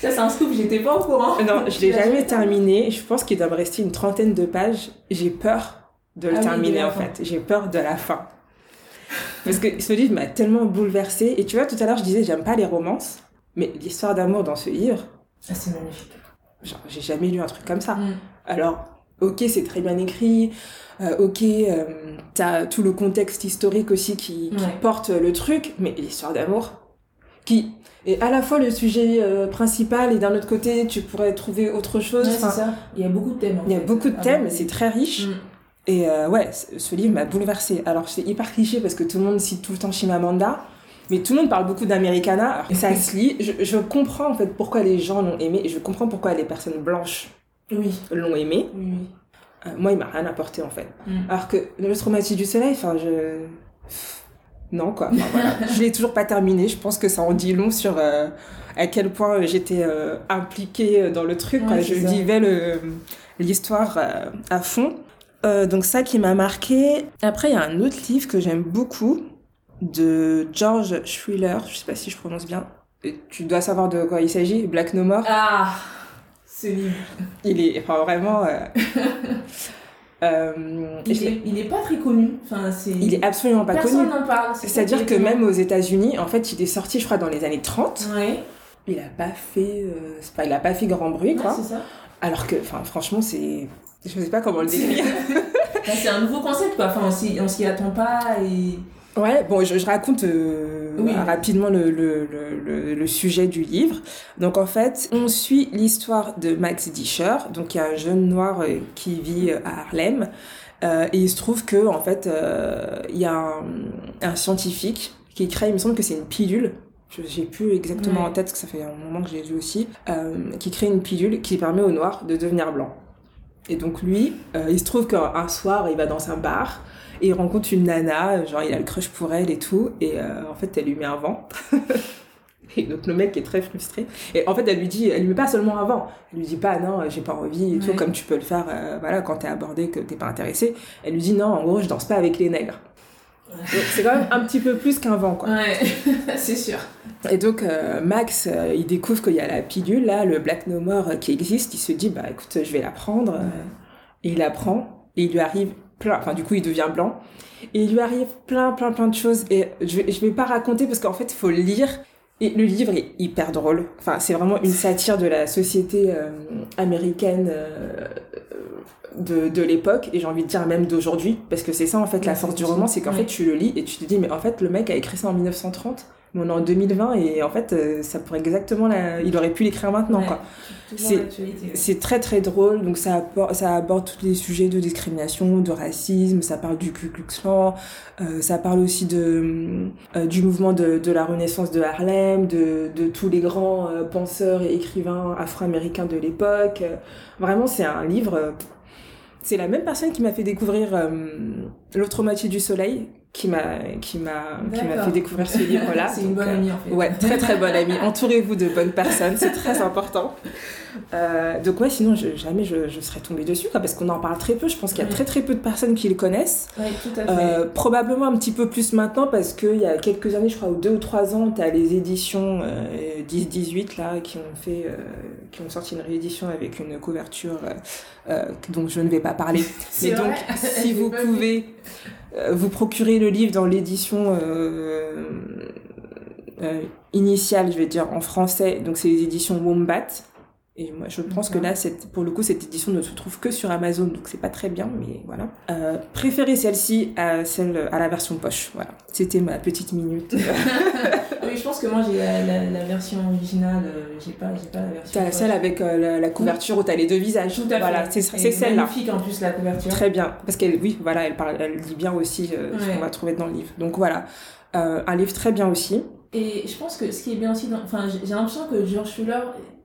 ça c'est un scoop, j'étais pas au courant. Non, je l'ai jamais terminé. Je pense qu'il doit me rester une trentaine de pages. J'ai peur de le Ah oui, de terminer en fin. fait. J'ai peur de la fin. Parce que ce livre m'a tellement bouleversée. Et tu vois, tout à l'heure, je disais, j'aime pas les romances. Mais l'histoire d'amour dans ce livre, Ah, c'est magnifique. genre, j'ai jamais lu un truc comme ça. Mm. Alors, ok, c'est très bien écrit. euh, ok, euh, t'as tout le contexte historique aussi qui, qui Ouais. porte le truc. Mais l'histoire d'amour, qui est à la fois le sujet euh, principal et d'un autre côté, tu pourrais trouver autre chose. Ouais, Enfin, ça. Il y a beaucoup de thèmes. en Il y a fait. beaucoup de thèmes, c'est très riche. Mm. Et euh, ouais, ce livre m'a bouleversée. Alors c'est hyper cliché parce que tout le monde cite tout le temps Chimamanda, mais tout le monde parle beaucoup d'Americana. Alors, ça se lit. Je, je comprends en fait pourquoi les gens l'ont aimé et je comprends pourquoi les personnes blanches Oui, l'ont aimé. oui. Euh, moi, il m'a rien apporté en fait. Mm. Alors que le traumatisme du soleil, enfin je... Non quoi, Enfin, voilà. je l'ai toujours pas terminé. Je pense que ça en dit long sur euh, à quel point j'étais impliquée dans le truc. quoi. Je ça. vivais l'histoire à fond. Euh, donc ça qui m'a marqué. Après, il y a un autre livre que j'aime beaucoup de George Schwiller. Je sais pas si je prononce bien. Et tu dois savoir de quoi il s'agit. Black No More. Ah, ce livre. Il est enfin, vraiment. euh, euh, Il est, il est pas très connu. Enfin, c'est. il est absolument pas Personne connu. n'en parle. C'est-à-dire est que même aux États-Unis, en fait, il est sorti, je crois, dans les années 30. Ouais, Il a pas fait, euh, pas, il a pas fait grand bruit, ouais, quoi. c'est ça. Alors que, enfin, franchement, c'est, je sais pas comment le décrire. C'est un nouveau concept, quoi. Enfin, on s'y, attend pas et. ouais, bon, je, je raconte euh, Oui. rapidement le, le, le, le, sujet du livre. Donc, en fait, on suit l'histoire de Max Disher, donc il y a un jeune noir euh, qui vit euh, à Harlem. Euh, et il se trouve que, en fait, il y a un, un scientifique qui crée, il me semble que c'est une pilule. Je j'ai plus exactement Ouais. en tête, parce que ça fait un moment que je l'ai lu aussi, qui crée une pilule qui permet aux noirs de devenir blancs. Et donc lui, euh, il se trouve qu'un soir, il va dans un bar et il rencontre une nana, genre il a le crush pour elle et tout, et euh, en fait, elle lui met un vent. Et donc le mec est très frustré. Et en fait, elle lui dit, elle lui met pas seulement un vent. Elle lui dit pas non, j'ai pas envie et tout, comme tu peux le faire, euh, voilà, quand t'es abordé, que t'es pas intéressé. Elle lui dit non, en gros, je danse pas avec les nègres. Donc c'est quand même un petit peu plus qu'un vent, quoi. Ouais, c'est sûr. Et donc euh, Max, euh, il découvre qu'il y a la pilule, là, le Black No More euh, qui existe. Il se dit, bah écoute, je vais la prendre. Et il la prend. Et il lui arrive plein, enfin du coup, il devient blanc. Et il lui arrive plein, plein, plein de choses. Et je vais, je vais pas raconter parce qu'en fait, il faut le lire. Et le livre est hyper drôle. Enfin, c'est vraiment une satire de la société euh, américaine euh, de, de l'époque. Et j'ai envie de dire même d'aujourd'hui. Parce que c'est ça, en fait, la force du roman. C'est qu'en fait, tu le lis et tu te dis, mais en fait, le mec a écrit ça en 1930. Mais on est en 2020 et en fait, euh, ça pourrait exactement la... Il aurait pu l'écrire maintenant, Ouais. quoi. C'est- très très drôle, donc ça, appor- ça aborde tous les sujets de discrimination, de racisme, ça parle du Ku Klux Klan, euh, ça parle aussi de, euh, du mouvement de, de la renaissance de Harlem, de, de tous les grands euh, penseurs et écrivains afro-américains de l'époque. Vraiment, c'est un livre... euh, c'est la même personne qui m'a fait découvrir euh, L'autre moitié du soleil, qui m'a qui m'a qui m'a fait découvrir ce livre là. C'est une bonne amie en fait. Ouais, très très bonne amie. Entourez-vous de bonnes personnes, c'est très important. Euh, donc ouais, sinon je- jamais je, je serais tombée dessus, quoi, parce qu'on en parle très peu. Je pense qu'il y a très très peu de personnes qui le connaissent. Ouais, tout à fait. Euh, probablement un petit peu plus maintenant, parce qu'il y a quelques années, je crois, ou deux ou trois ans, tu as les éditions euh, 10-18 là, qui ont fait, euh, qui ont sorti une réédition avec une couverture euh, euh, dont je ne vais pas parler. Mais donc, si vous pouvez euh, vous procurer le livre dans l'édition euh, euh, initiale, je vais dire en français, donc c'est les éditions Wombat. Et moi, je pense que là, pour le coup, cette édition ne se trouve que sur Amazon, donc c'est pas très bien, mais voilà. Euh, préférez celle-ci à celle à la version poche. Voilà, c'était ma petite minute. Oui, je pense que moi j'ai la, la, la version originale, euh, j'ai pas, j'ai pas la version. T'as la celle avec euh, la, la couverture où t'as les deux visages. Tout à fait. Voilà, c'est Et c'est celle-là. magnifique en plus la couverture. Très bien, parce qu'elle, oui, voilà, elle parle, elle dit bien aussi euh, ce qu'on va trouver dans le livre. Donc voilà, Euh, un livre très bien aussi. Et je pense que ce qui est bien aussi, dans... enfin, j'ai j'ai l'impression que George Fuller,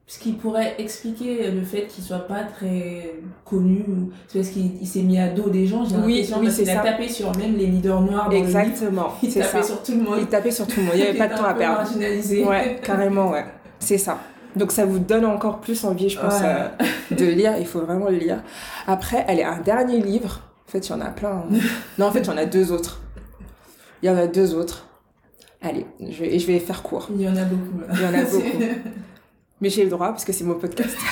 ce qui pourrait expliquer le fait qu'il soit pas très connu, c'est parce qu'il il s'est mis à dos des gens, j'ai Oui, l'impression, oui, c'est qu'il a tapé sur même les leaders noirs dans le livre. Exactement, Il c'est tapait ça. sur tout le monde. Il tapait sur tout le monde, il n'y avait pas de temps à perdre. Marginalisé. Ouais, carrément, ouais. C'est ça. Donc ça vous donne encore plus envie, je pense, Ouais. euh, de lire. Il faut vraiment le lire. Après, elle est un dernier livre. En fait, il y en a plein. hein. Non, en fait, il y en a deux autres. Il y en a deux autres. Allez, je vais, je vais faire court. Il y en a beaucoup. là. Il y en a beaucoup. Mais j'ai le droit parce que c'est mon podcast.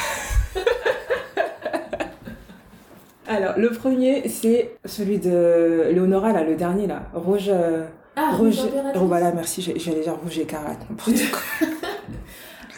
Alors, le premier, c'est celui de Léonora, là, le dernier, là. Rouge. euh, Ah, rouge. Oh, voilà, merci, j'ai- j'allais dire rouge n'importe quoi.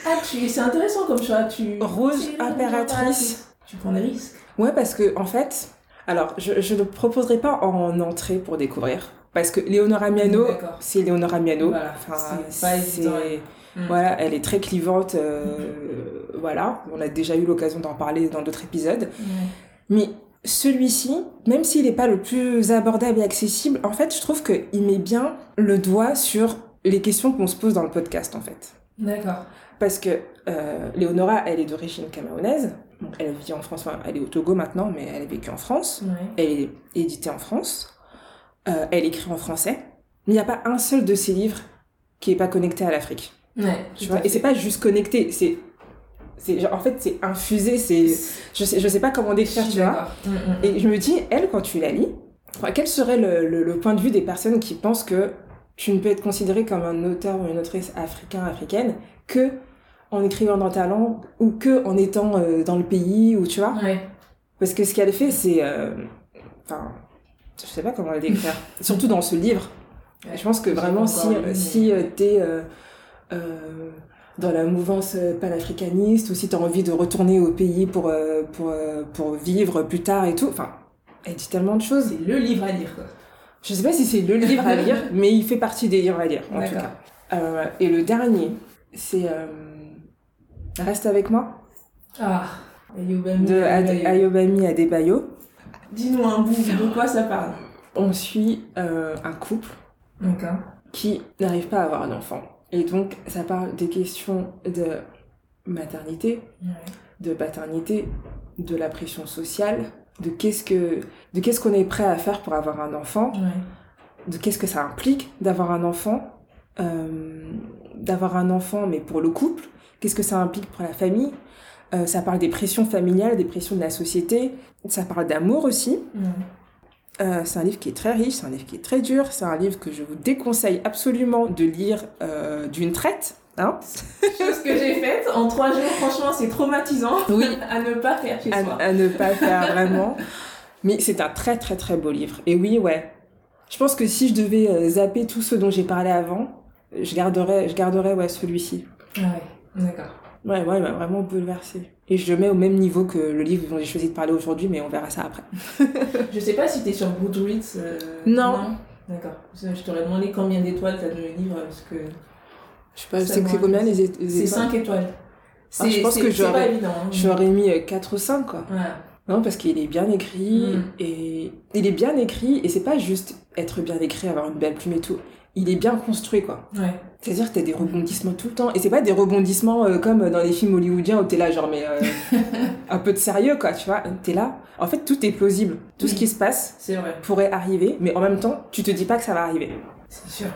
Ah, tu... c'est intéressant comme choix. Tu... Rouge Impératrice. Tu prends des risques. Ouais, parce que, en fait, alors, je, ne le proposerai pas en entrée pour découvrir. Parce que Léonora Miano, c'est Léonora Miano. Voilà, Enfin, c'est pas évident, ouais. Mm. Voilà, elle est très clivante. euh, Voilà, on a déjà eu l'occasion d'en parler dans d'autres épisodes. Ouais. Mais celui-ci, même s'il n'est pas le plus abordable et accessible, en fait, je trouve qu'il met bien le doigt sur les questions qu'on se pose dans le podcast, en fait. D'accord. Parce que euh, Léonora, elle est d'origine camerounaise. Donc, elle vit en France, enfin, elle est au Togo maintenant, mais elle a vécu en France. Ouais. Elle est éditée en France. Euh, elle écrit en français. Mais il n'y a pas un seul de ses livres qui est pas connecté à l'Afrique. Ouais. Tu vois Et c'est pas juste connecté, c'est. en fait, c'est infusé, c'est. Je sais, je sais pas comment décrire, tu vois. Mm, mm. Et je me dis, elle, quand tu la lis, quel serait le, le- le point de vue des personnes qui pensent que tu ne peux être considéré comme un auteur ou une autrice africain, africaine, que en écrivant dans ta langue ou que en étant euh, dans le pays, ou tu vois? Ouais. Parce que ce qu'elle fait, c'est. euh, Enfin, je sais pas comment le décrire. Surtout dans ce livre. Ouais. Je pense que vraiment, si, si euh, t'es euh, dans la mouvance panafricaniste ou si t'as envie de retourner au pays pour, euh, pour, euh, pour vivre plus tard et tout, enfin, elle dit tellement de choses. C'est le livre à lire, quoi. Je sais pas si c'est le livre à lire, mais il fait partie des livres à lire, en tout cas. Et le dernier, c'est Reste avec moi, Ah, Ayobami. de Ad-. Ayobami Adebayo. Dis-nous un bout, de quoi ça parle? On suit un couple qui n'arrive pas à avoir un enfant. Et donc, ça parle des questions de maternité, Ouais. de paternité, de la pression sociale, de qu'est-ce que de qu'est-ce qu'on est prêt à faire pour avoir un enfant, Ouais. de qu'est-ce que ça implique d'avoir un enfant, euh, d'avoir un enfant mais pour le couple, qu'est-ce que ça implique pour la famille. Euh, ça parle des pressions familiales, des pressions de la société. Ça parle d'amour aussi. Ouais. Euh, c'est un livre qui est très riche, c'est un livre qui est très dur, c'est un livre que je vous déconseille absolument de lire euh, d'une traite. Hein Chose que j'ai faite en trois jours, franchement, c'est traumatisant. Oui. à ne pas faire chez à, soi. à ne pas faire vraiment. Mais c'est un très très très beau livre. Et oui, ouais. Je pense que si je devais euh, zapper tous ceux dont j'ai parlé avant, je garderais, je garderais ouais, celui-ci. Ah ouais, d'accord. Ouais, ouais, il m'a vraiment bouleversé. Et je le mets au même niveau que le livre dont j'ai choisi de parler aujourd'hui, mais on verra ça après. Je sais pas si t'es sur Goodreads. euh, Non. D'accord. Je t'aurais demandé combien d'étoiles t'as donné le livre parce que Je sais pas, c'est combien les, é- les c'est étoiles 5 étoiles. Ah, je pense c'est- que j'aurais- hein. J'aurais mis euh, 4 ou 5, quoi. Ouais. Non, parce qu'il est bien écrit Mm. et il est bien écrit et c'est pas juste être bien écrit, avoir une belle plume et tout. Il est bien construit, quoi. Ouais. C'est-à-dire que t'as des rebondissements tout le temps. Et c'est pas des rebondissements euh, comme dans les films hollywoodiens où t'es là, genre, mais euh, un peu de sérieux, quoi, tu vois. T'es là. En fait, tout est plausible. Tout ce qui se passe vrai. pourrait arriver, mais en même temps, tu te dis pas que ça va arriver. C'est sûr.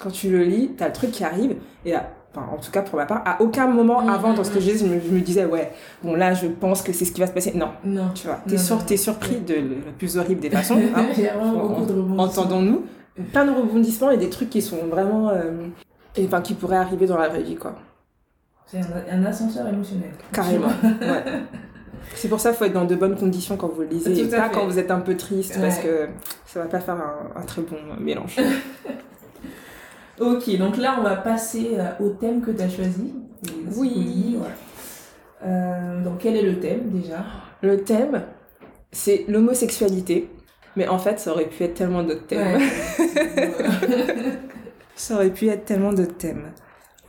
Quand tu le lis, t'as le truc qui arrive, et là, enfin, en tout cas pour ma part, à aucun moment avant dans ce que je disais, je me, je me disais, ouais, bon là, je pense que c'est ce qui va se passer. Non, Non. tu vois, t'es sur, surpris de la plus horrible des façons. hein. Entendons-nous. Plein de rebondissements et des trucs qui sont vraiment. euh, et, enfin, qui pourraient arriver dans la vraie vie, quoi. C'est un, un ascenseur émotionnel. Carrément. ouais. C'est pour ça qu'il faut être dans de bonnes conditions quand vous le lisez, et pas fait. quand vous êtes un peu triste, parce que ça va pas faire un, un très bon mélange. Ok, donc là, on va passer euh, au thème que tu as choisi. Oui. ouais. Euh, donc, quel est le thème déjà? Le thème, c'est l'homosexualité. Mais en fait, ça aurait pu être tellement d'autres thèmes. Ouais. Ça aurait pu être tellement d'autres thèmes.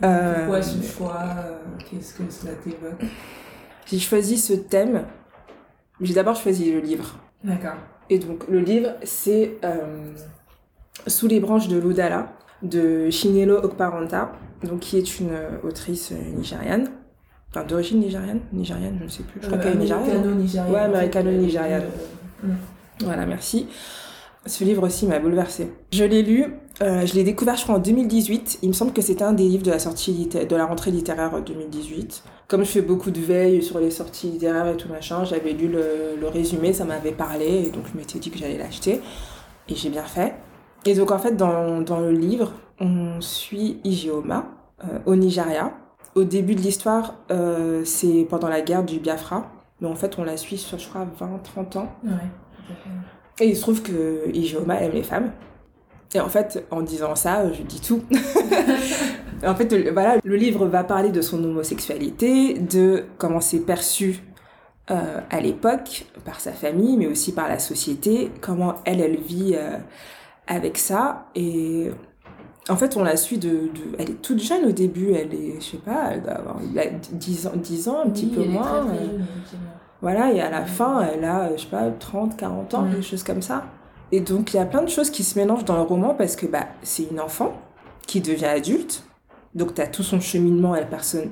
Euh, Pourquoi ce choix euh, Qu'est-ce que cela t'évoque? J'ai choisi ce thème. J'ai d'abord choisi le livre. D'accord. Et donc, le livre, c'est euh, Sous les branches de l'Oudala de Chinelo Okparanta, donc, qui est une euh, autrice euh, nigériane. Enfin, d'origine nigériane? Nigériane, je ne sais plus. Je crois qu'elle est nigériane. Américano-nigériane. Ouais, américano-nigériane. euh, Voilà, merci. Ce livre aussi m'a bouleversée. Je l'ai lu, euh, je l'ai découvert je crois en 2018. Il me semble que c'était un des livres de la sortie de la rentrée littéraire 2018. Comme je fais beaucoup de veille sur les sorties littéraires et tout machin, j'avais lu le, le résumé, ça m'avait parlé et donc je m'étais dit que j'allais l'acheter et j'ai bien fait. Et donc en fait dans, dans le livre, on suit Ijeoma euh, au Nigeria. Au début de l'histoire, euh, c'est pendant la guerre du Biafra, mais en fait on la suit sur je crois 20-30 ans. Ouais. Et il se trouve que Ijeoma aime les femmes. Et en fait, en disant ça, je dis tout. en fait, voilà, le livre va parler de son homosexualité, de comment c'est perçu euh, à l'époque par sa famille, mais aussi par la société, comment elle, elle vit euh, avec ça. Et en fait, on la suit de, de- Elle est toute jeune au début, elle est, je sais pas, elle doit avoir elle a 10 ans, 10 ans un petit peu moins. très, très euh, jeune, voilà, et à la fin, elle a, je sais pas, 30, 40 ans, Mm. quelque chose comme ça. Et donc, il y a plein de choses qui se mélangent dans le roman parce que bah, c'est une enfant qui devient adulte. Donc, tu as tout son cheminement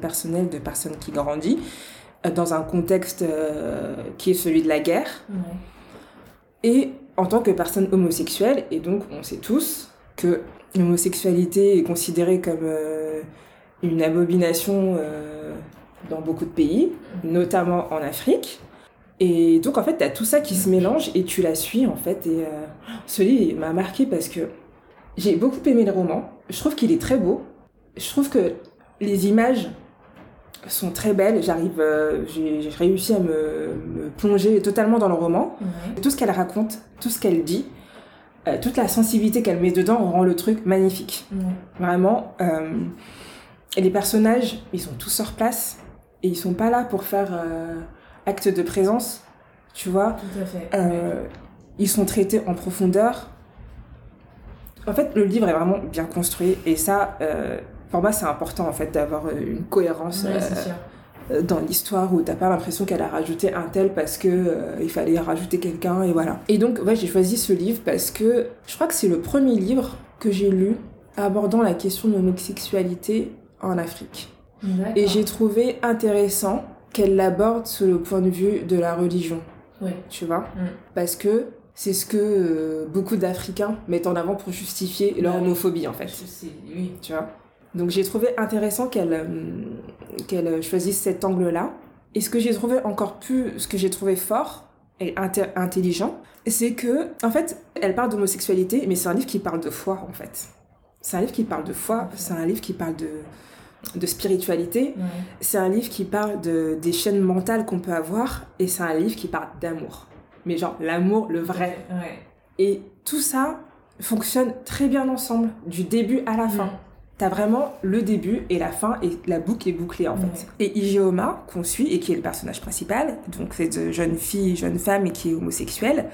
personnel de personne qui grandit euh, dans un contexte euh, qui est celui de la guerre. Ouais. Et en tant que personne homosexuelle, et donc on sait tous que l'homosexualité est considérée comme euh, une abomination euh, dans beaucoup de pays, notamment en Afrique. Et donc en fait, tu as tout ça qui se mélange et tu la suis en fait. Et euh, ce livre m'a marqué parce que j'ai beaucoup aimé le roman. Je trouve qu'il est très beau. Je trouve que les images sont très belles. J'arrive, euh, j'ai réussi à me, me plonger totalement dans le roman. Tout ce qu'elle raconte, tout ce qu'elle dit, euh, toute la sensibilité qu'elle met dedans rend le truc magnifique. Vraiment. euh, et les personnages, ils sont tous sur place et ils sont pas là pour faire euh, acte de présence, tu vois. Tout à fait. Ils sont traités en profondeur. En fait, le livre est vraiment bien construit et ça, pour moi, c'est important en fait d'avoir une cohérence Ouais, c'est sûr. Euh, dans l'histoire où t'as pas l'impression qu'elle a rajouté un tel parce que euh, il fallait rajouter quelqu'un et voilà. Et donc ouais j'ai choisi ce livre parce que je crois que c'est le premier livre que j'ai lu abordant la question de l'homosexualité en Afrique. Et j'ai trouvé intéressant qu'elle l'aborde sous le point de vue de la religion, Ouais. tu vois, Mm. parce que c'est ce que euh, beaucoup d'Africains mettent en avant pour justifier leur homophobie en fait oui. tu vois? Donc j'ai trouvé intéressant qu'elle euh, qu'elle choisisse cet angle-là. Et ce que j'ai trouvé encore plus, ce que j'ai trouvé fort et intelligent, c'est que, en fait, elle parle d'homosexualité, mais c'est un livre qui parle de foi, en fait. C'est un livre qui parle de foi, c'est un livre qui parle de, de spiritualité, Ouais. c'est un livre qui parle de, des chaînes mentales qu'on peut avoir, et c'est un livre qui parle d'amour. Mais genre, l'amour, le vrai. Ouais. Et tout ça fonctionne très bien ensemble, du début à la fin. T'as vraiment le début et la fin et la boucle est bouclée en fait. Et Ijeoma, qu'on suit et qui est le personnage principal, donc cette jeune fille, jeune femme et qui est homosexuelle,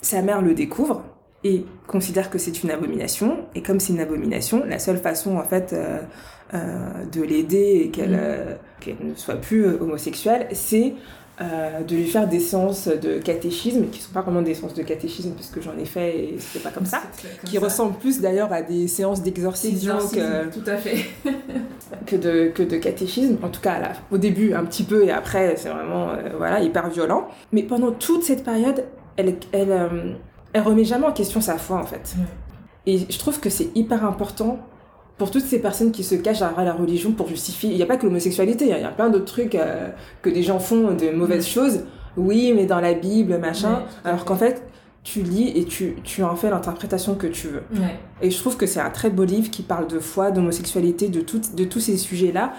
sa mère le découvre et considère que c'est une abomination. Et comme c'est une abomination, la seule façon en fait euh, euh, de l'aider et qu'elle Mm. euh, ne soit plus homosexuelle, c'est euh, de lui faire des séances de catéchisme, qui sont pas vraiment des séances de catéchisme, parce que j'en ai fait et c'était pas comme ça, Comme qui ça. ressemblent plus d'ailleurs à des séances d'exorcisme Exorcisme, que, Tout à fait. que, de, que de catéchisme. En tout cas, là, au début, un petit peu, et après, c'est vraiment euh, voilà, hyper violent. Mais pendant toute cette période, elle, elle, euh, elle remet jamais en question sa foi, en fait. Et je trouve que c'est hyper important pour toutes ces personnes qui se cachent derrière la religion pour justifier. Il n'y a pas que l'homosexualité, hein, il y a plein d'autres trucs euh, que des gens font, de mauvaises choses. Oui, mais dans la Bible, machin. Ouais, alors qu'en fait, tu lis et tu, tu en fais l'interprétation que tu veux. Ouais. Et je trouve que c'est un très beau livre qui parle de foi, d'homosexualité, de, tout, de tous ces sujets-là,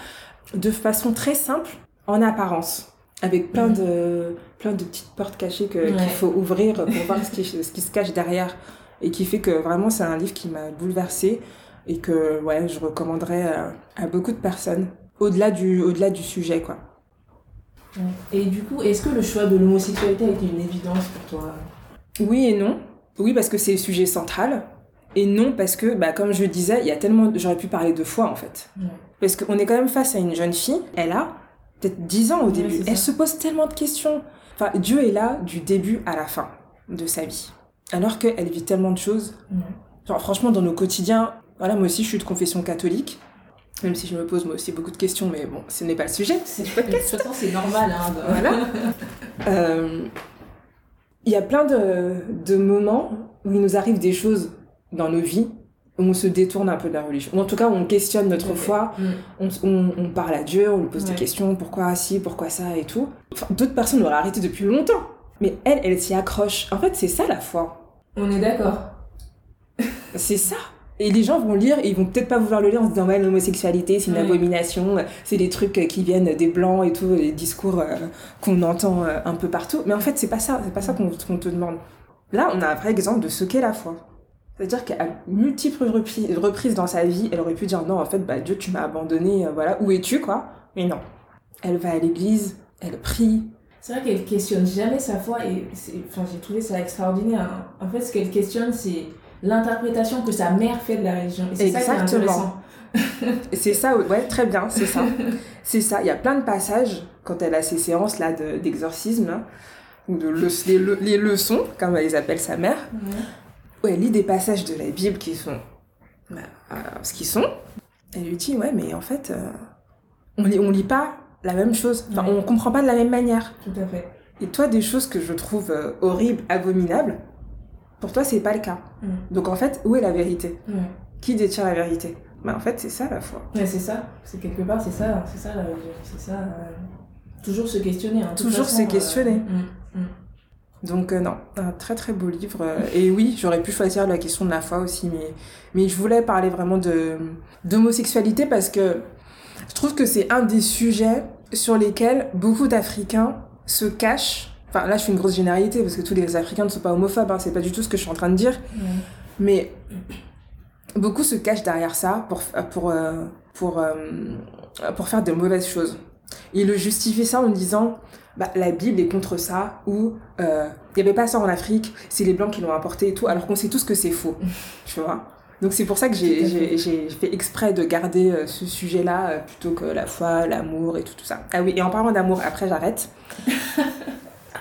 de façon très simple, en apparence. Avec plein de, plein de petites portes cachées qu'il Ouais. faut ouvrir pour voir ce qui, ce qui se cache derrière. Et qui fait que vraiment, c'est un livre qui m'a bouleversée et que ouais, je recommanderais à, à beaucoup de personnes. Au-delà du, au-delà du sujet, quoi. Et du coup, est-ce que le choix de l'homosexualité a été une évidence pour toi? Oui et non. Oui, parce que c'est le sujet central. Et non, parce que, bah, comme je le disais, il y a tellement. J'aurais pu parler de foi, en fait. Ouais. Parce qu'on est quand même face à une jeune fille, elle a peut-être 10 ans au début. Elle se pose tellement de questions. Enfin, Dieu est là du début à la fin de sa vie. Alors qu'elle vit tellement de choses. Ouais. Genre, franchement, dans nos quotidiens, voilà, moi aussi, je suis de confession catholique. Même si je me pose moi aussi beaucoup de questions, mais bon, ce n'est pas le sujet. C'est- De toute façon, c'est normal. Hein, de- Voilà. Euh, Il y a plein de, de moments où il nous arrive des choses dans nos vies où on se détourne un peu de la religion. Ou en tout cas, on questionne notre foi, Mm. on, on- on parle à Dieu, on lui pose des questions, pourquoi ci, pourquoi ça et tout. Enfin, d'autres personnes l'auraient arrêté depuis longtemps. Mais elle, elle s'y accroche. En fait, c'est ça la foi. On est d'accord. C'est ça. Et les gens vont lire et ils vont peut-être pas vouloir le lire en se disant ouais l'homosexualité c'est une Ouais. abomination, c'est des trucs qui viennent des blancs et tout, les discours euh, qu'on entend euh, un peu partout. Mais en fait c'est pas ça, c'est pas ça qu'on te demande. Là on a un vrai exemple de ce qu'est la foi. C'est-à-dire qu'à multiples repri- reprises dans sa vie, elle aurait pu dire non en fait bah Dieu tu m'as abandonné, euh, voilà où es-tu quoi? Mais non, elle va à l'église, elle prie. C'est vrai qu'elle questionne jamais sa foi et enfin, j'ai trouvé ça extraordinaire. En fait, ce qu'elle questionne, c'est l'interprétation que sa mère fait de la religion. Et c'est ça qui est Exactement. intéressant. Et c'est ça, ouais, très bien, c'est ça. c'est ça. Il y a plein de passages, quand elle a ces séances là de- d'exorcisme, là, ou de le- les, le- les leçons, comme elle les appelle sa mère, où elle lit des passages de la Bible qui sont bah, euh, ce qu'ils sont. Elle lui dit, ouais, mais en fait, euh, on, lit, on lit pas la même chose. Enfin, Ouais. on comprend pas de la même manière. Tout à fait. Et toi, des choses que je trouve euh, horribles, abominables, pour toi, c'est pas le cas. Mm. Donc en fait, où est la vérité? Ouais. Qui détient la vérité? Bah, En fait, c'est ça la foi. Ouais, c'est ça. C'est quelque part, c'est ça, c'est ça. C'est ça. euh, Toujours se questionner. hein. Toujours façon, se questionner. mm, mm. Donc euh, non, un très très beau livre. euh, et oui, j'aurais pu choisir la question de la foi aussi, mais, mais je voulais parler vraiment de d'homosexualité parce que je trouve que c'est un des sujets sur lesquels beaucoup d'Africains se cachent. Enfin là, je fais une grosse généralité parce que tous les Africains ne sont pas homophobes, hein, c'est pas du tout ce que je suis en train de dire. Mais beaucoup se cachent derrière ça pour, pour, euh, pour, euh, pour faire de mauvaises choses. Ils le justifient ça en disant bah, la Bible est contre ça, ou euh, il n'y avait pas ça en Afrique, c'est les Blancs qui l'ont importé et tout, alors qu'on sait tous que c'est faux. tu vois? Donc c'est pour ça que j'ai fait. j'ai- j'ai fait exprès de garder euh, ce sujet-là euh, plutôt que la foi, l'amour et tout, tout ça. Ah oui, et en parlant d'amour, après j'arrête.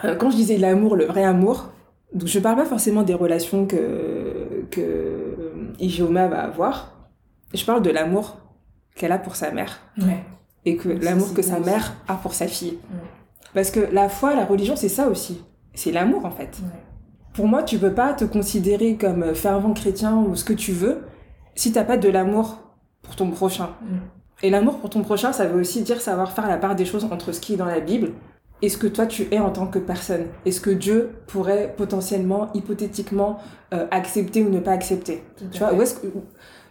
Euh, Quand je disais l'amour, le vrai amour, donc je parle pas forcément des relations que, que euh, Ijeoma va avoir. Je parle de l'amour qu'elle a pour sa mère Ouais. et que l'amour que sa aussi. mère a pour sa fille. Ouais. Parce que la foi, la religion, c'est ça aussi. C'est l'amour en fait. Ouais. Pour moi, tu peux pas te considérer comme fervent chrétien ou ce que tu veux si t'as pas de l'amour pour ton prochain. Mm. Et l'amour pour ton prochain, ça veut aussi dire savoir faire la part des choses entre ce qui est dans la Bible et ce que toi tu es en tant que personne? Et ce que Dieu pourrait potentiellement, hypothétiquement, euh, accepter ou ne pas accepter? Tout Tu vois, est-ce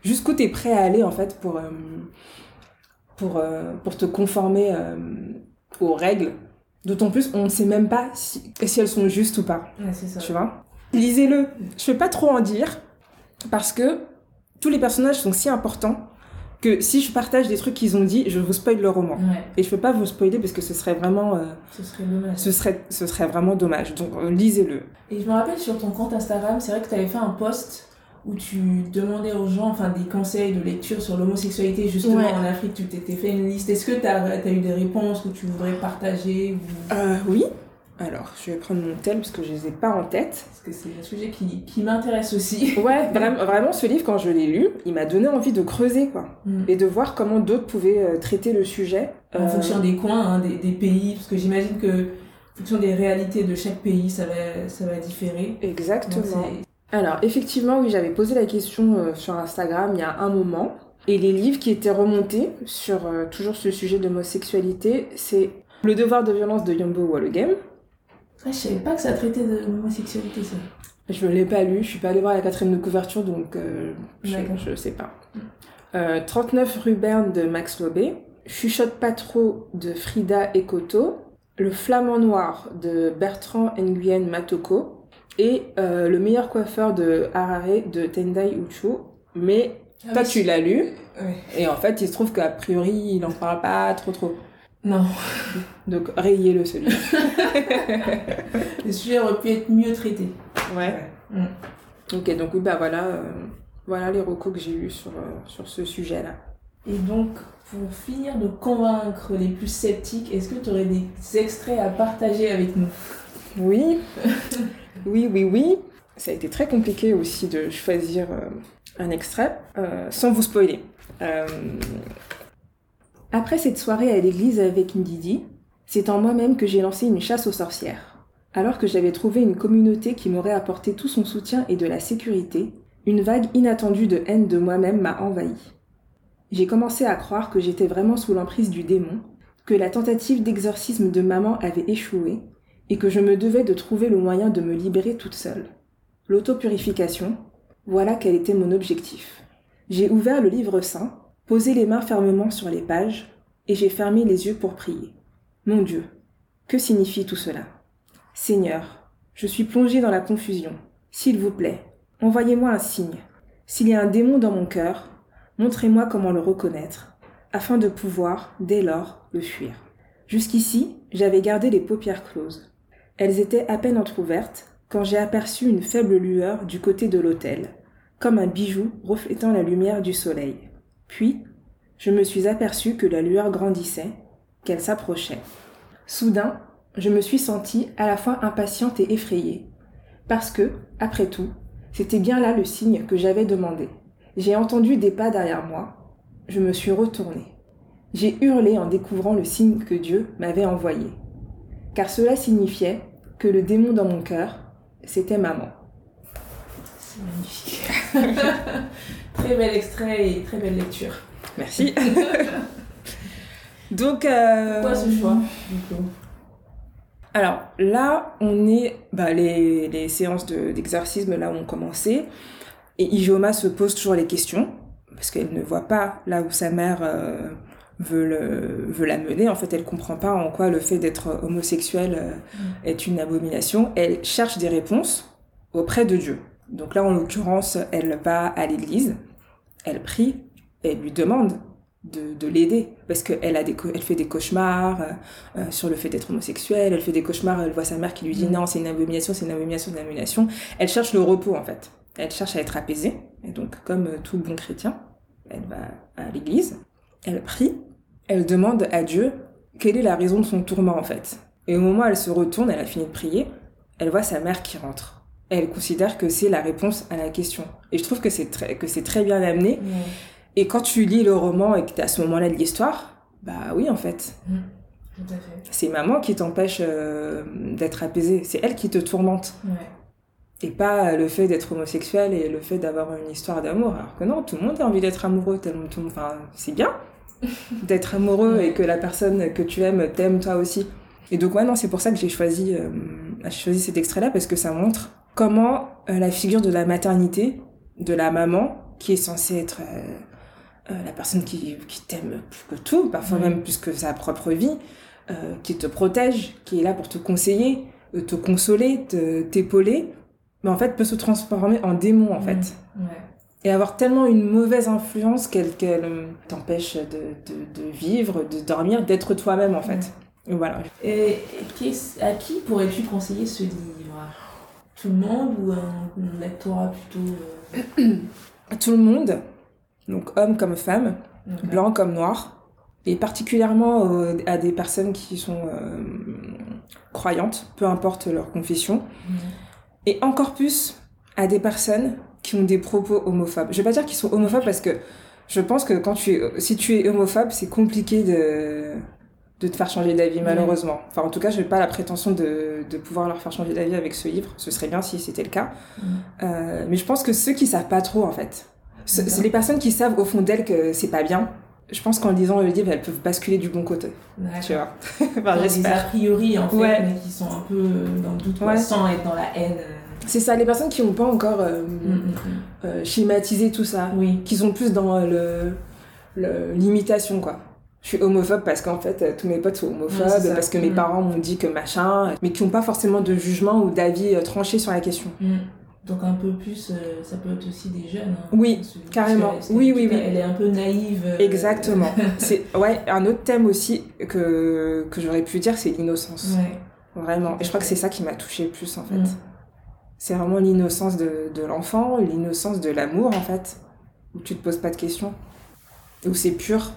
jusqu'où t'es prêt à aller en fait pour, euh, pour, euh, pour te conformer aux règles? D'autant plus, on ne sait même pas si, si elles sont justes ou pas. Ouais, c'est ça. Tu vois? Lisez-le. Je vais pas trop en dire parce que tous les personnages sont si importants que si je partage des trucs qu'ils ont dit, je vous spoil le roman. Ouais, Et je peux pas vous spoiler parce que ce serait vraiment, euh, ce serait dommage. ce serait, ce serait vraiment dommage. Donc euh, lisez-le. Et je me rappelle sur ton compte Instagram, c'est vrai que tu avais fait un post où tu demandais aux gens enfin, des conseils de lecture sur l'homosexualité, justement Ouais. en Afrique, tu t'étais fait une liste. Est-ce que tu as, eu des réponses que tu voudrais partager ou- Euh, oui. Alors, je vais prendre mon tel parce que je les ai pas en tête. Parce que c'est un sujet qui, qui m'intéresse aussi. Ouais, vraiment, vraiment, ce livre, quand je l'ai lu, il m'a donné envie de creuser, quoi. Mm. Et de voir comment d'autres pouvaient euh, traiter le sujet. En Euh, fonction des coins, hein, des, des pays, parce que j'imagine que en fonction des réalités de chaque pays, ça va, ça va différer. Exactement. Alors, effectivement, oui, j'avais posé la question euh, sur Instagram il y a un moment. Et les livres qui étaient remontés sur toujours ce sujet d'homosexualité, c'est Le devoir de violence de Yombo Wallegem. Ah, je savais pas que ça traitait de l'homosexualité, ça. Je ne l'ai pas lu, je suis pas allée voir la quatrième de couverture, donc euh, je, je sais pas. Euh, 39 rue Berne de Max Lobé, Chuchote pas trop de Frida Ekoto, Le flamand noir de Bertrand Nguyen Matoko, et euh, Le meilleur coiffeur de Harare de Tendai Uchu. Mais Ah toi, tu l'as lu, Ouais. et en fait, il se trouve qu'a priori, il en parle pas trop trop. Non, Donc, rayez-le celui-là. le sujet aurait pu être mieux traité. Ouais. Mm. Ok, donc oui, bah voilà, euh, voilà les recos que j'ai eus sur, euh, sur ce sujet-là. Et donc, pour finir de convaincre les plus sceptiques, est-ce que tu aurais des extraits à partager avec nous? Oui, oui, oui, oui. Ça a été très compliqué aussi de choisir euh, un extrait, sans vous spoiler. Après cette soirée à l'église avec Ndidi, c'est en moi-même que j'ai lancé une chasse aux sorcières. Alors que j'avais trouvé une communauté qui m'aurait apporté tout son soutien et de la sécurité, une vague inattendue de haine de moi-même m'a envahi. J'ai commencé à croire que j'étais vraiment sous l'emprise du démon, que la tentative d'exorcisme de maman avait échoué, et que je me devais de trouver le moyen de me libérer toute seule. L'autopurification, voilà quel était mon objectif. J'ai ouvert le livre saint, posé les mains fermement sur les pages, et j'ai fermé les yeux pour prier. Mon Dieu, que signifie tout cela? Seigneur, je suis plongé dans la confusion. S'il vous plaît, envoyez-moi un signe. S'il y a un démon dans mon cœur, montrez-moi comment le reconnaître, afin de pouvoir, dès lors, le fuir. Jusqu'ici, j'avais gardé les paupières closes. Elles étaient à peine entr'ouvertes quand j'ai aperçu une faible lueur du côté de l'autel, comme un bijou reflétant la lumière du soleil. Puis, je me suis aperçu que la lueur grandissait, qu'elle s'approchait. Soudain, je me suis sentie à la fois impatiente et effrayée, parce que, après tout, c'était bien là le signe que j'avais demandé. J'ai entendu des pas derrière moi. Je me suis retournée. J'ai hurlé en découvrant le signe que Dieu m'avait envoyé. Car cela signifiait que le démon dans mon cœur, c'était maman. C'est magnifique. très bel extrait et très belle lecture. Merci. Donc, euh, Pourquoi ce choix du coup? Alors là, on est. Bah, les, les séances de- d'exorcisme là ont commencé. Et Ijoma se pose toujours les questions. Parce qu'elle ne voit pas là où sa mère euh, veut, le, veut la mener. En fait, elle comprend pas en quoi le fait d'être homosexuel euh, est une abomination. Elle cherche des réponses auprès de Dieu. Donc là, en l'occurrence, elle va à l'église. Elle prie. Et elle lui demande de, de l'aider parce qu'elle a des co- elle fait des cauchemars euh, euh, sur le fait d'être homosexuelle elle fait des cauchemars elle voit sa mère qui lui dit non c'est une abomination c'est une abomination c'est une abomination elle cherche le repos en fait elle cherche à être apaisée et donc comme euh, tout bon chrétien elle va à l'église elle prie elle demande à Dieu quelle est la raison de son tourment en fait et au moment où elle se retourne elle a fini de prier elle voit sa mère qui rentre elle considère que c'est la réponse à la question et je trouve que c'est très que c'est très bien amené et quand tu lis le roman et que tu à ce moment-là de l'histoire, bah oui, en fait, fait. c'est maman qui t'empêche euh, d'être apaisée. C'est elle qui te tourmente. Ouais. Et pas le fait d'être homosexuel et le fait d'avoir une histoire d'amour. Alors que non, tout le monde a envie d'être amoureux. tellement tout le monde- Enfin, c'est bien d'être amoureux et que la personne que tu aimes t'aime toi aussi. Et donc, ouais, non, c'est pour ça que j'ai choisi, euh, j'ai choisi cet extrait-là parce que ça montre comment euh, la figure de la maternité, de la maman, qui est censée être euh, euh, la personne qui, qui t'aime plus que tout, parfois même plus que sa propre vie, qui te protège, qui est là pour te conseiller, te consoler, te- t'épauler, mais en fait peut se transformer en démon en fait. Ouais. Et avoir tellement une mauvaise influence qu'elle t'empêche de, de, de vivre, de dormir, d'être toi-même en fait. Et Voilà. Et à qui pourrais-tu conseiller ce livre? Tout le monde ou un, lectorat plutôt. euh, Tout le monde, donc hommes comme femmes, ok. blancs comme noirs, et particulièrement euh, à des personnes qui sont euh, croyantes, peu importe leur confession, Mhm. et encore plus à des personnes qui ont des propos homophobes. Je vais pas dire qu'ils sont homophobes parce que je pense que quand tu es, si tu es homophobe, c'est compliqué de, de te faire changer d'avis, Ouais. malheureusement. Enfin, en tout cas, je n'ai pas la prétention de, de pouvoir leur faire changer d'avis avec ce livre. Ce serait bien si c'était le cas. Mhm. Euh, mais je pense que ceux qui savent pas trop, en fait, ce- c'est les personnes qui savent au fond d'elles que c'est pas bien. Je pense qu'en lisant le livre, elles peuvent basculer du bon côté. Tu vois. enfin, des a priori en fait, Ouais. mais qui sont un peu dans le doute, Ouais. sans être dans la haine. euh. C'est ça, les personnes qui n'ont pas encore euh, Mm, mm, euh, schématisé tout ça. mm. Oui. qui sont plus dans euh, le- l'imitation quoi. Je suis homophobe parce qu'en fait tous mes potes sont homophobes, Ouais, parce que mes Mhm. parents m'ont dit que machin, mais qui n'ont pas forcément de jugement ou d'avis euh, tranché sur la question. Mm. Donc un peu plus, euh, ça peut être aussi des jeunes. hein, Oui, parce que- carrément. parce que- Oui, oui, oui. Elle est un peu naïve. euh, Exactement. c'est ouais un autre thème aussi que que j'aurais pu dire c'est l'innocence. Ouais. Vraiment. Et je crois que c'est ça qui m'a touché le plus en fait. Mm. C'est vraiment l'innocence de, de l'enfant, l'innocence de l'amour en fait, où tu te poses pas de questions, où c'est pur.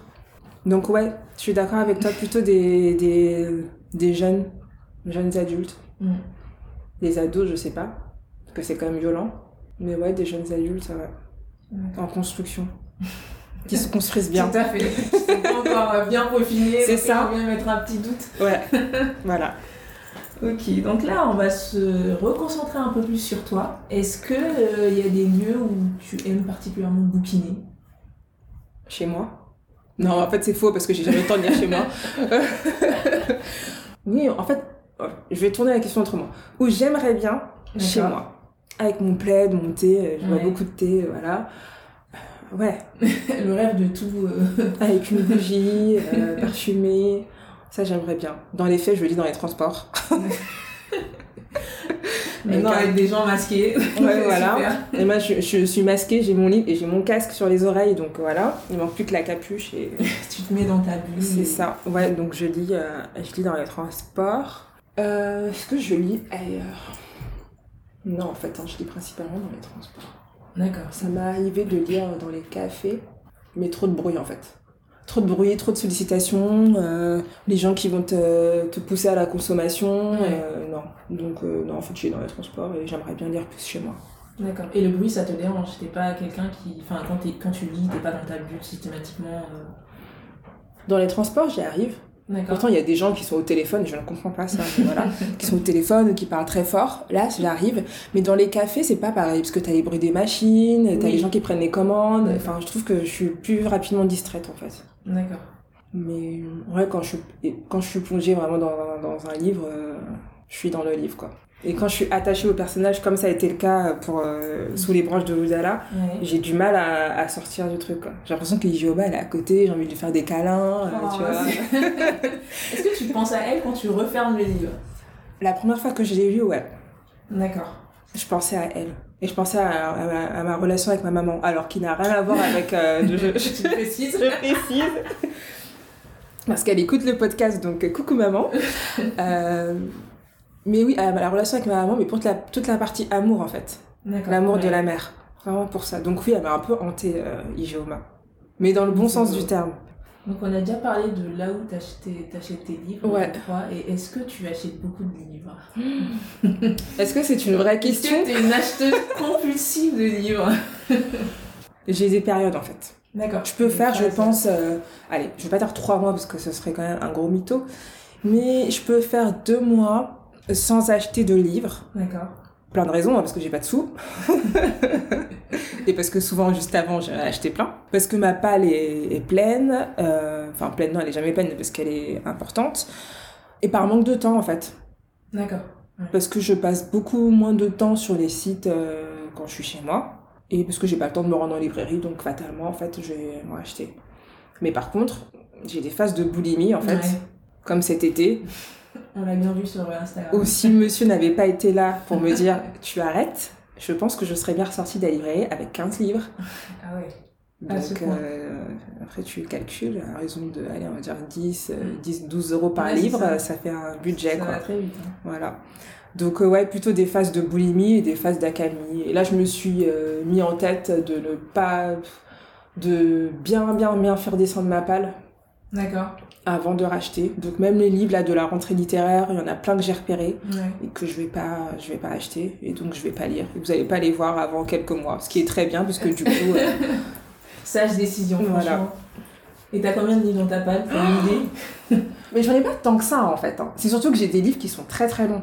Donc ouais, je suis d'accord avec toi, plutôt des, des, des jeunes, jeunes adultes. Mm. Les ados, je sais pas, parce que c'est quand même violent. Mais ouais, des jeunes adultes ouais, en construction, qui se construisent bien. Tout à fait. C'est pas encore euh, bien peaufiné. C'est ça. On vient mettre un petit doute. Ouais, voilà. Ok, donc là, on va se reconcentrer un peu plus sur toi. Est-ce que euh, il y a des lieux où tu aimes particulièrement bouquiner? Chez moi? Non, en fait, c'est faux parce que j'ai jamais le temps de lire chez moi. oui, en fait, je vais tourner la question autrement. Où j'aimerais bien chez moi. Avec mon plaid, mon thé, euh, je bois Ouais. beaucoup de thé, euh, voilà. Euh, Ouais, Le rêve de tout. euh, avec une bougie, euh, parfumée. Ça, j'aimerais bien. Dans les faits, je le lis dans les transports. Maintenant, un- avec des gens masqués. Ouais, voilà. Super. Et moi, je, je suis masquée, j'ai mon livre et j'ai mon casque sur les oreilles, donc voilà. Il manque plus que la capuche et Tu te mets dans ta bulle. C'est et- ça, ouais, donc je lis, euh, je lis dans les transports. Euh, Est-ce que je lis ailleurs? Non, en fait, hein, je lis principalement dans les transports. D'accord. Ça m'est arrivé de lire dans les cafés, mais trop de bruit en fait. Trop de bruit, trop de sollicitations, euh, les gens qui vont te, te pousser à la consommation. Ouais. euh, non, donc euh, non, en fait, je suis dans les transports et j'aimerais bien lire plus chez moi. D'accord. Et le bruit, ça te dérange? T'es pas quelqu'un qui. Enfin, quand, quand tu lis, t'es pas dans ta bulle systématiquement. Dans les transports, j'y arrive. Pourtant, il y a des gens qui sont au téléphone, je ne comprends pas ça, mais voilà, qui sont au téléphone, qui parlent très fort. Là, j'arrive. Mais dans les cafés, c'est pas pareil, parce que t'as les bruits des machines, t'as Oui. les gens qui prennent les commandes. Enfin, je trouve que je suis plus rapidement distraite, en fait. D'accord. Mais ouais, quand je quand je suis plongée vraiment dans, un- dans un livre, euh, je suis dans le livre, quoi. Et quand je suis attachée au personnage, comme ça a été le cas pour euh, Sous les branches de Oudala, Ouais. j'ai du mal à, à sortir du truc, quoi. J'ai l'impression que Yoba, elle est à côté, j'ai envie de lui faire des câlins, euh, Oh, tu vois. c'est- Est-ce que tu penses à elle quand tu refermes le livre? La première fois que je l'ai lu, ouais. D'accord. Je pensais à elle. Et je pensais à, à ma, à ma relation avec ma maman, alors qui n'a rien à voir avec... euh, je, Tu je- précise. Parce qu'elle écoute le podcast, donc coucou maman. Euh, mais oui, euh, la relation avec ma maman, mais pour toute la, toute la partie amour, en fait. L'amour de la mère. Vraiment pour ça. Donc oui, elle m'a un peu hantée, euh, Ijeoma. Mais dans le bon sens c'est du terme. Donc on a déjà parlé de là où t'achètes tes livres, Ouais. et est-ce que tu achètes beaucoup de livres? Est-ce que c'est une vraie Est-ce question? que t'es une acheteuse compulsive de livres? J'ai des périodes, en fait. D'accord. Je peux faire, je pense, euh, allez, je vais pas dire trois mois parce que ce serait quand même un gros mytho, mais je peux faire deux mois sans acheter de livres. D'accord. Plein de raisons, hein, parce que j'ai pas de sous. Et parce que souvent, juste avant, j'ai acheté plein. Parce que ma palle est, est pleine. euh, Enfin, pleine, non, elle est jamais pleine parce qu'elle est importante. Et par manque de temps, en fait. D'accord. Parce que je passe beaucoup moins de temps sur les sites euh, quand je suis chez moi. Et parce que j'ai pas le temps de me rendre en librairie, donc fatalement, en fait, je vais m'en acheter. Mais par contre, j'ai des phases de boulimie, en fait, Ouais. comme cet été, On l'a bien vu sur Instagram. où si monsieur n'avait pas été là pour me dire tu arrêtes, je pense que je serais bien ressortie de la librairie avec 15 livres. Ah ouais. Donc, euh, après, tu calcules, à raison de, allez, on va dire 10, euh, 10 12 euros par Ouais, livre, ça. ça. fait un budget, Ça quoi. va très vite. hein. Voilà. Donc, euh, ouais, plutôt des phases de boulimie et des phases d'accalmie. Et là, je me suis euh, mis en tête de ne pas. de bien, bien, bien faire descendre ma palle D'accord. Avant de racheter. Donc, même les livres là, de la rentrée littéraire, il y en a plein que j'ai repérés Ouais. et que je vais pas je vais pas acheter et donc je vais pas lire et vous allez pas les voir avant quelques mois ce qui est très bien parce que du coup euh, Sage décision, Voilà. franchement. Et t'as combien de livres dans ta palle T'as une idée mais j'en ai pas tant que ça en fait hein. c'est surtout que j'ai des livres qui sont très très longs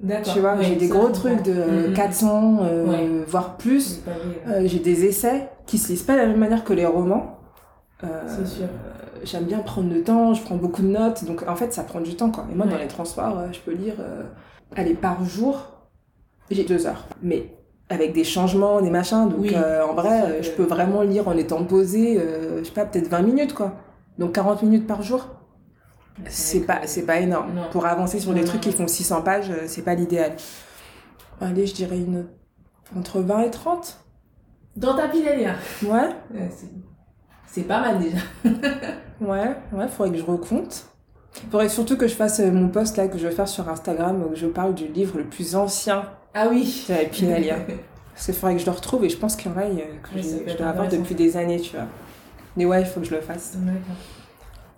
D'accord. tu vois Ouais, j'ai des gros trucs de euh, Mhm. 400 euh, Ouais. voire plus euh, j'ai des essais qui se lisent pas de la même manière que les romans C'est sûr. J'aime bien prendre le temps je prends beaucoup de notes donc en fait ça prend du temps quoi. Et moi dans les transports euh, je peux lire euh, allez par jour j'ai deux heures. Mais avec des changements des machins donc Oui. euh, en vrai je peux vraiment lire en étant posée euh, je sais pas peut-être 20 minutes quoi. Donc 40 minutes par jour c'est pas c'est pas énorme. Non. pour avancer sur des Non, trucs qui font 600 pages c'est pas l'idéal. Allez je dirais une entre 20 et 30 Dans ta pile à lire. ouais. Ouais, c'est- C'est pas mal déjà. Ouais, ouais, faudrait que je recompte. Faudrait surtout que je fasse euh, mon post là que je vais faire sur Instagram où je parle du livre le plus ancien Ah oui. de la Pinalia. Parce qu'il faudrait que je le retrouve et je pense qu'il y en a que Oui, je, dois avoir depuis des années, tu vois. Mais ouais, il faut que je le fasse.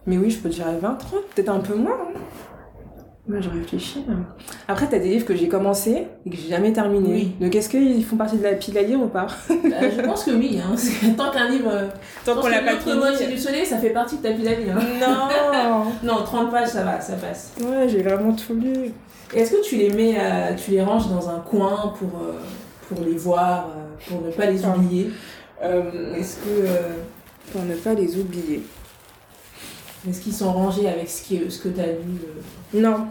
Mais oui, je peux dire 20, 30, peut-être un peu moins. hein. Moi, je réfléchis. Après, t'as des livres que j'ai commencé et que j'ai jamais terminé. Oui. Donc, est-ce qu'ils font partie de la pile à lire ou pas? Bah, je pense que oui. Hein. Tant qu'un livre. euh, Tant qu'on l'a pas fini. du soleil, ça fait partie de ta pile à lire. hein. Non Non, 30 pages, ça va, ça passe. Ouais, j'ai vraiment tout lu. Est-ce que tu les mets, tu les ranges dans un coin pour, euh, pour les voir, euh, pour ne pas les oublier? Euh, Est-ce que euh, pour ne pas les oublier. est-ce qu'ils sont rangés avec ce, qui, ce que tu as lu euh? Non.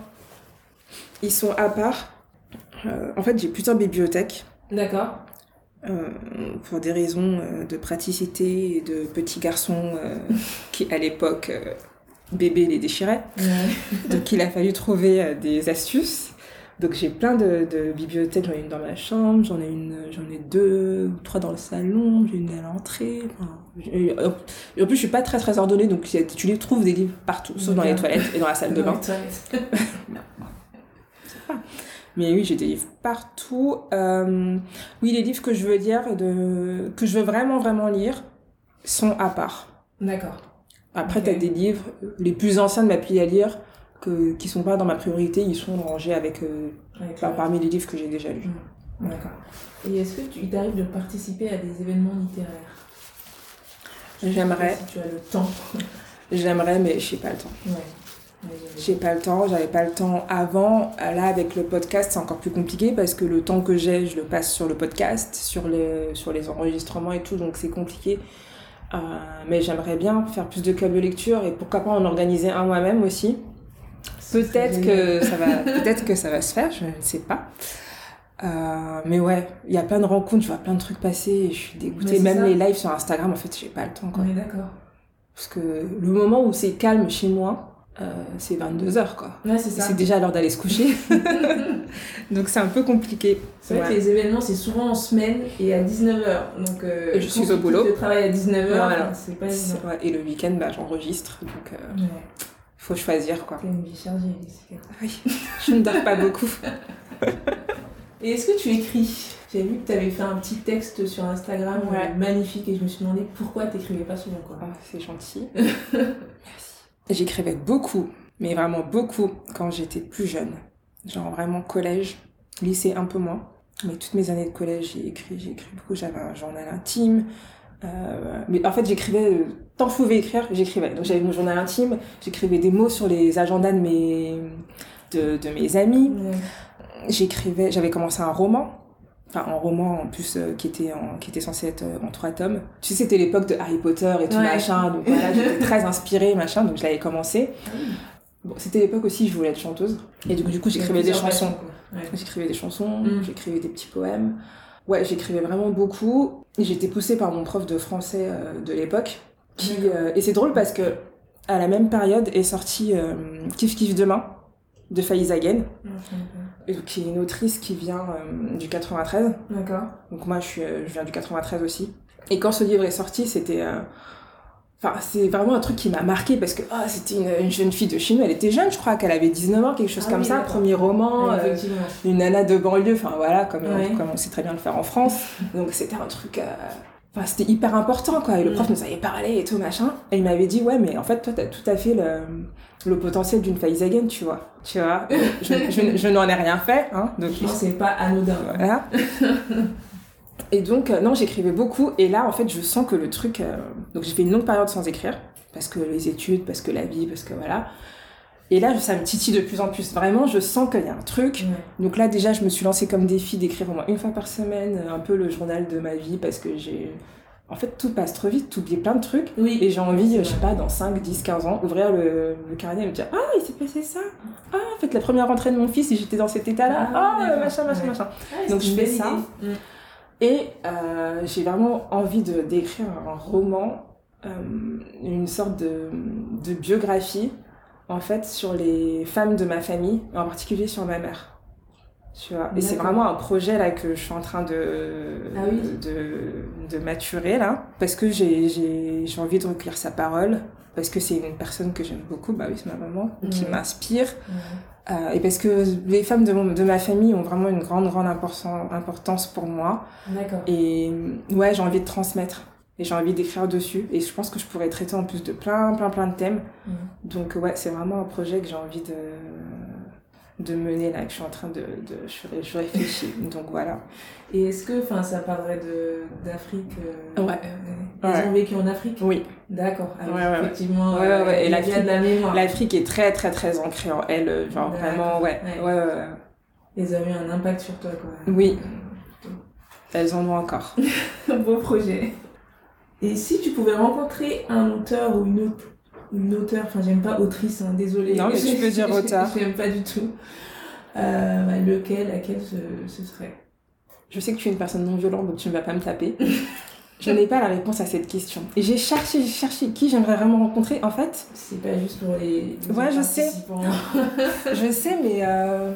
Ils sont à part. Euh, en fait, j'ai plusieurs bibliothèques. D'accord. euh, pour des raisons euh, de praticité et de petits garçons qui, à l'époque, bébé les déchiraient. Donc, il a fallu trouver des astuces. Donc, j'ai plein de, de bibliothèques. J'en ai une dans ma chambre, j'en ai une, j'en ai deux ou trois dans le salon, j'ai une à l'entrée. Enfin, en plus, je suis pas très très ordonnée, donc tu les trouves des livres partout, sauf dans les toilettes et dans la salle de bain. Mais oui, j'ai des livres partout. Euh, oui, les livres que je veux lire, de... que je veux vraiment, vraiment lire, sont à part. D'accord. Après, Ok. t'as des livres, les plus anciens de ma pile à lire, que, qui sont pas dans ma priorité, ils sont rangés avec, euh, Avec parmi les livres que j'ai déjà lus. D'accord. Et est-ce que tu il t'arrive de participer à des événements littéraires? J'aimerais, Si tu as le temps. j'aimerais, mais j'ai pas le temps. Ouais. J'ai pas le temps, j'avais pas le temps avant. Là, avec le podcast, c'est encore plus compliqué parce que le temps que j'ai, je le passe sur le podcast, sur les, sur les enregistrements et tout, donc c'est compliqué. Euh, mais j'aimerais bien faire plus de clubs de lecture et pourquoi pas en organiser un moi-même aussi. Peut-être que ça va, peut-être que ça va se faire, je ne sais pas. Euh, mais ouais, il y a plein de rencontres, je vois plein de trucs passer et je suis dégoûtée. Même ça. les lives sur Instagram, en fait, j'ai pas le temps. Quoi. On est d'accord. Parce que le moment où c'est calme chez moi, euh, c'est 22h quoi. Ouais, c'est déjà l'heure d'aller se coucher. Donc c'est un peu compliqué. C'est vrai Ouais. que les événements, c'est souvent en semaine et à 19h. Donc, euh, Et je suis tu au boulot. quittes le travail à 19h, Voilà. c'est pas Et le week-end, bah, j'enregistre. Donc euh, faut choisir quoi. Une vie chargée. Oui, je ne dors pas beaucoup. Et est-ce que tu écris? J'ai vu que tu avais fait un petit texte sur Instagram magnifique et je me suis demandé pourquoi t'écrivais pas souvent quoi. Ah, c'est gentil. Merci. J'écrivais beaucoup, mais vraiment beaucoup quand j'étais plus jeune. Genre vraiment collège, lycée un peu moins. Mais toutes mes années de collège, j'ai écrit, j'ai écrit beaucoup. J'avais un journal intime. Euh, mais en fait, j'écrivais, euh, tant que je pouvais écrire, j'écrivais. Donc j'avais mon journal intime, j'écrivais des mots sur les agendas de mes, de, de mes amis. J'écrivais, j'avais commencé un roman. Enfin, un roman en plus euh, qui, était en, qui était censé être euh, en trois tomes. Tu sais, c'était l'époque de Harry Potter et tout Ouais. machin. Donc voilà, j'étais très inspirée, machin. Donc je l'avais commencé. Bon, c'était l'époque aussi, je voulais être chanteuse. Et donc, du coup, j'écrivais des chansons. Ouais. J'écrivais des chansons, Mm. j'écrivais des petits poèmes. Ouais, j'écrivais vraiment beaucoup. Et J'étais poussée par mon prof de français euh, de l'époque. Qui, et c'est drôle parce que à la même période est sorti Kiff Kiff Demain de Faiza Again, qui est une autrice qui vient euh, du 93. D'accord. Donc moi, je, suis, euh, je viens du 93 aussi. Et quand ce livre est sorti, c'était. euh, Enfin, c'est vraiment un truc qui m'a marqué parce que ah, c'était une, une jeune fille de chez nous. Elle était jeune, je crois qu'elle avait 19 ans, quelque chose Ah comme oui, ça. Premier roman, euh, une nana de banlieue, enfin voilà, comme, Ouais. comme on sait très bien le faire en France. Donc c'était un truc. Enfin, c'était hyper important, quoi. Et le prof Mm. nous avait parlé et tout, machin. Et il m'avait dit, ouais, mais en fait, toi, t'as tout à fait le, le potentiel d'une Faizagen, tu vois. Tu vois, je, je, je n'en ai rien fait, hein. Donc, que c'est pas anodin. voilà. Et donc, euh, non, j'écrivais beaucoup. Et là, en fait, je sens que le truc. euh, Donc, j'ai fait une longue période sans écrire. Parce que les études, parce que la vie, parce que voilà. Et là, ça me titille de plus en plus. Vraiment, je sens qu'il y a un truc. Donc là, déjà, je me suis lancée comme défi d'écrire au moins une fois par semaine euh, un peu le journal de ma vie. Parce que j'ai. En fait, tout passe trop vite, t'oublies plein de trucs. Oui. Et j'ai envie, je sais pas, dans 5, 10, 15 ans, ouvrir le, le carnet et me dire Ah, il s'est passé ça Ah, en fait, la première rentrée de mon fils, j'étais dans cet état-là. Ah, Ah, machin, machin, Ouais. machin. Ouais, Donc, je fais ça. Mm. Et euh, j'ai vraiment envie d'écrire un roman, euh, une sorte de, de biographie, en fait, sur les femmes de ma famille, en particulier sur ma mère. Tu vois. Et c'est vraiment un projet là que je suis en train de, Ah oui. de, de maturer là, parce que j'ai envie de recueillir sa parole, parce que c'est une personne que j'aime beaucoup, bah oui, c'est ma maman, qui m'inspire. Euh, et parce que les femmes de, mon- de ma famille ont vraiment une grande, grande importance, importance pour moi. D'accord. Et ouais, j'ai envie de transmettre. Et j'ai envie d'écrire dessus. Et je pense que je pourrais traiter en plus de plein, plein, plein de thèmes. Mm. Donc ouais, c'est vraiment un projet que j'ai envie de, de mener là, que je suis en train de... de je, je réfléchis. Donc voilà. Et est-ce que enfin, ça parlerait de- d'Afrique euh, Ouais. euh, Ils Ouais. ont vécu en Afrique? Oui, D'accord. Ah Ouais, ouais, effectivement, Ouais, ouais, euh. Et a l'Afrique- de la mémoire. l'Afrique est très, très, très ancrée en elle. euh, Genre vraiment, ouais. Ouais. Ouais. Ils ont eu un impact sur toi, quoi. Oui. Elles en ont encore. Beau projet. Et si tu pouvais rencontrer un auteur ou une autre une auteure, enfin j'aime pas autrice, hein, désolée. Non, mais tu peux dire auteur. J'aime pas du tout. Euh, bah, lequel, laquelle ce, ce serait? Je sais que tu es une personne non violente, donc tu ne vas pas me taper. Je n'ai pas la réponse à cette question. Et j'ai cherché, j'ai cherché qui j'aimerais vraiment rencontrer. En fait, C'est pas juste pour les. les Ouais, je sais. je sais, mais euh,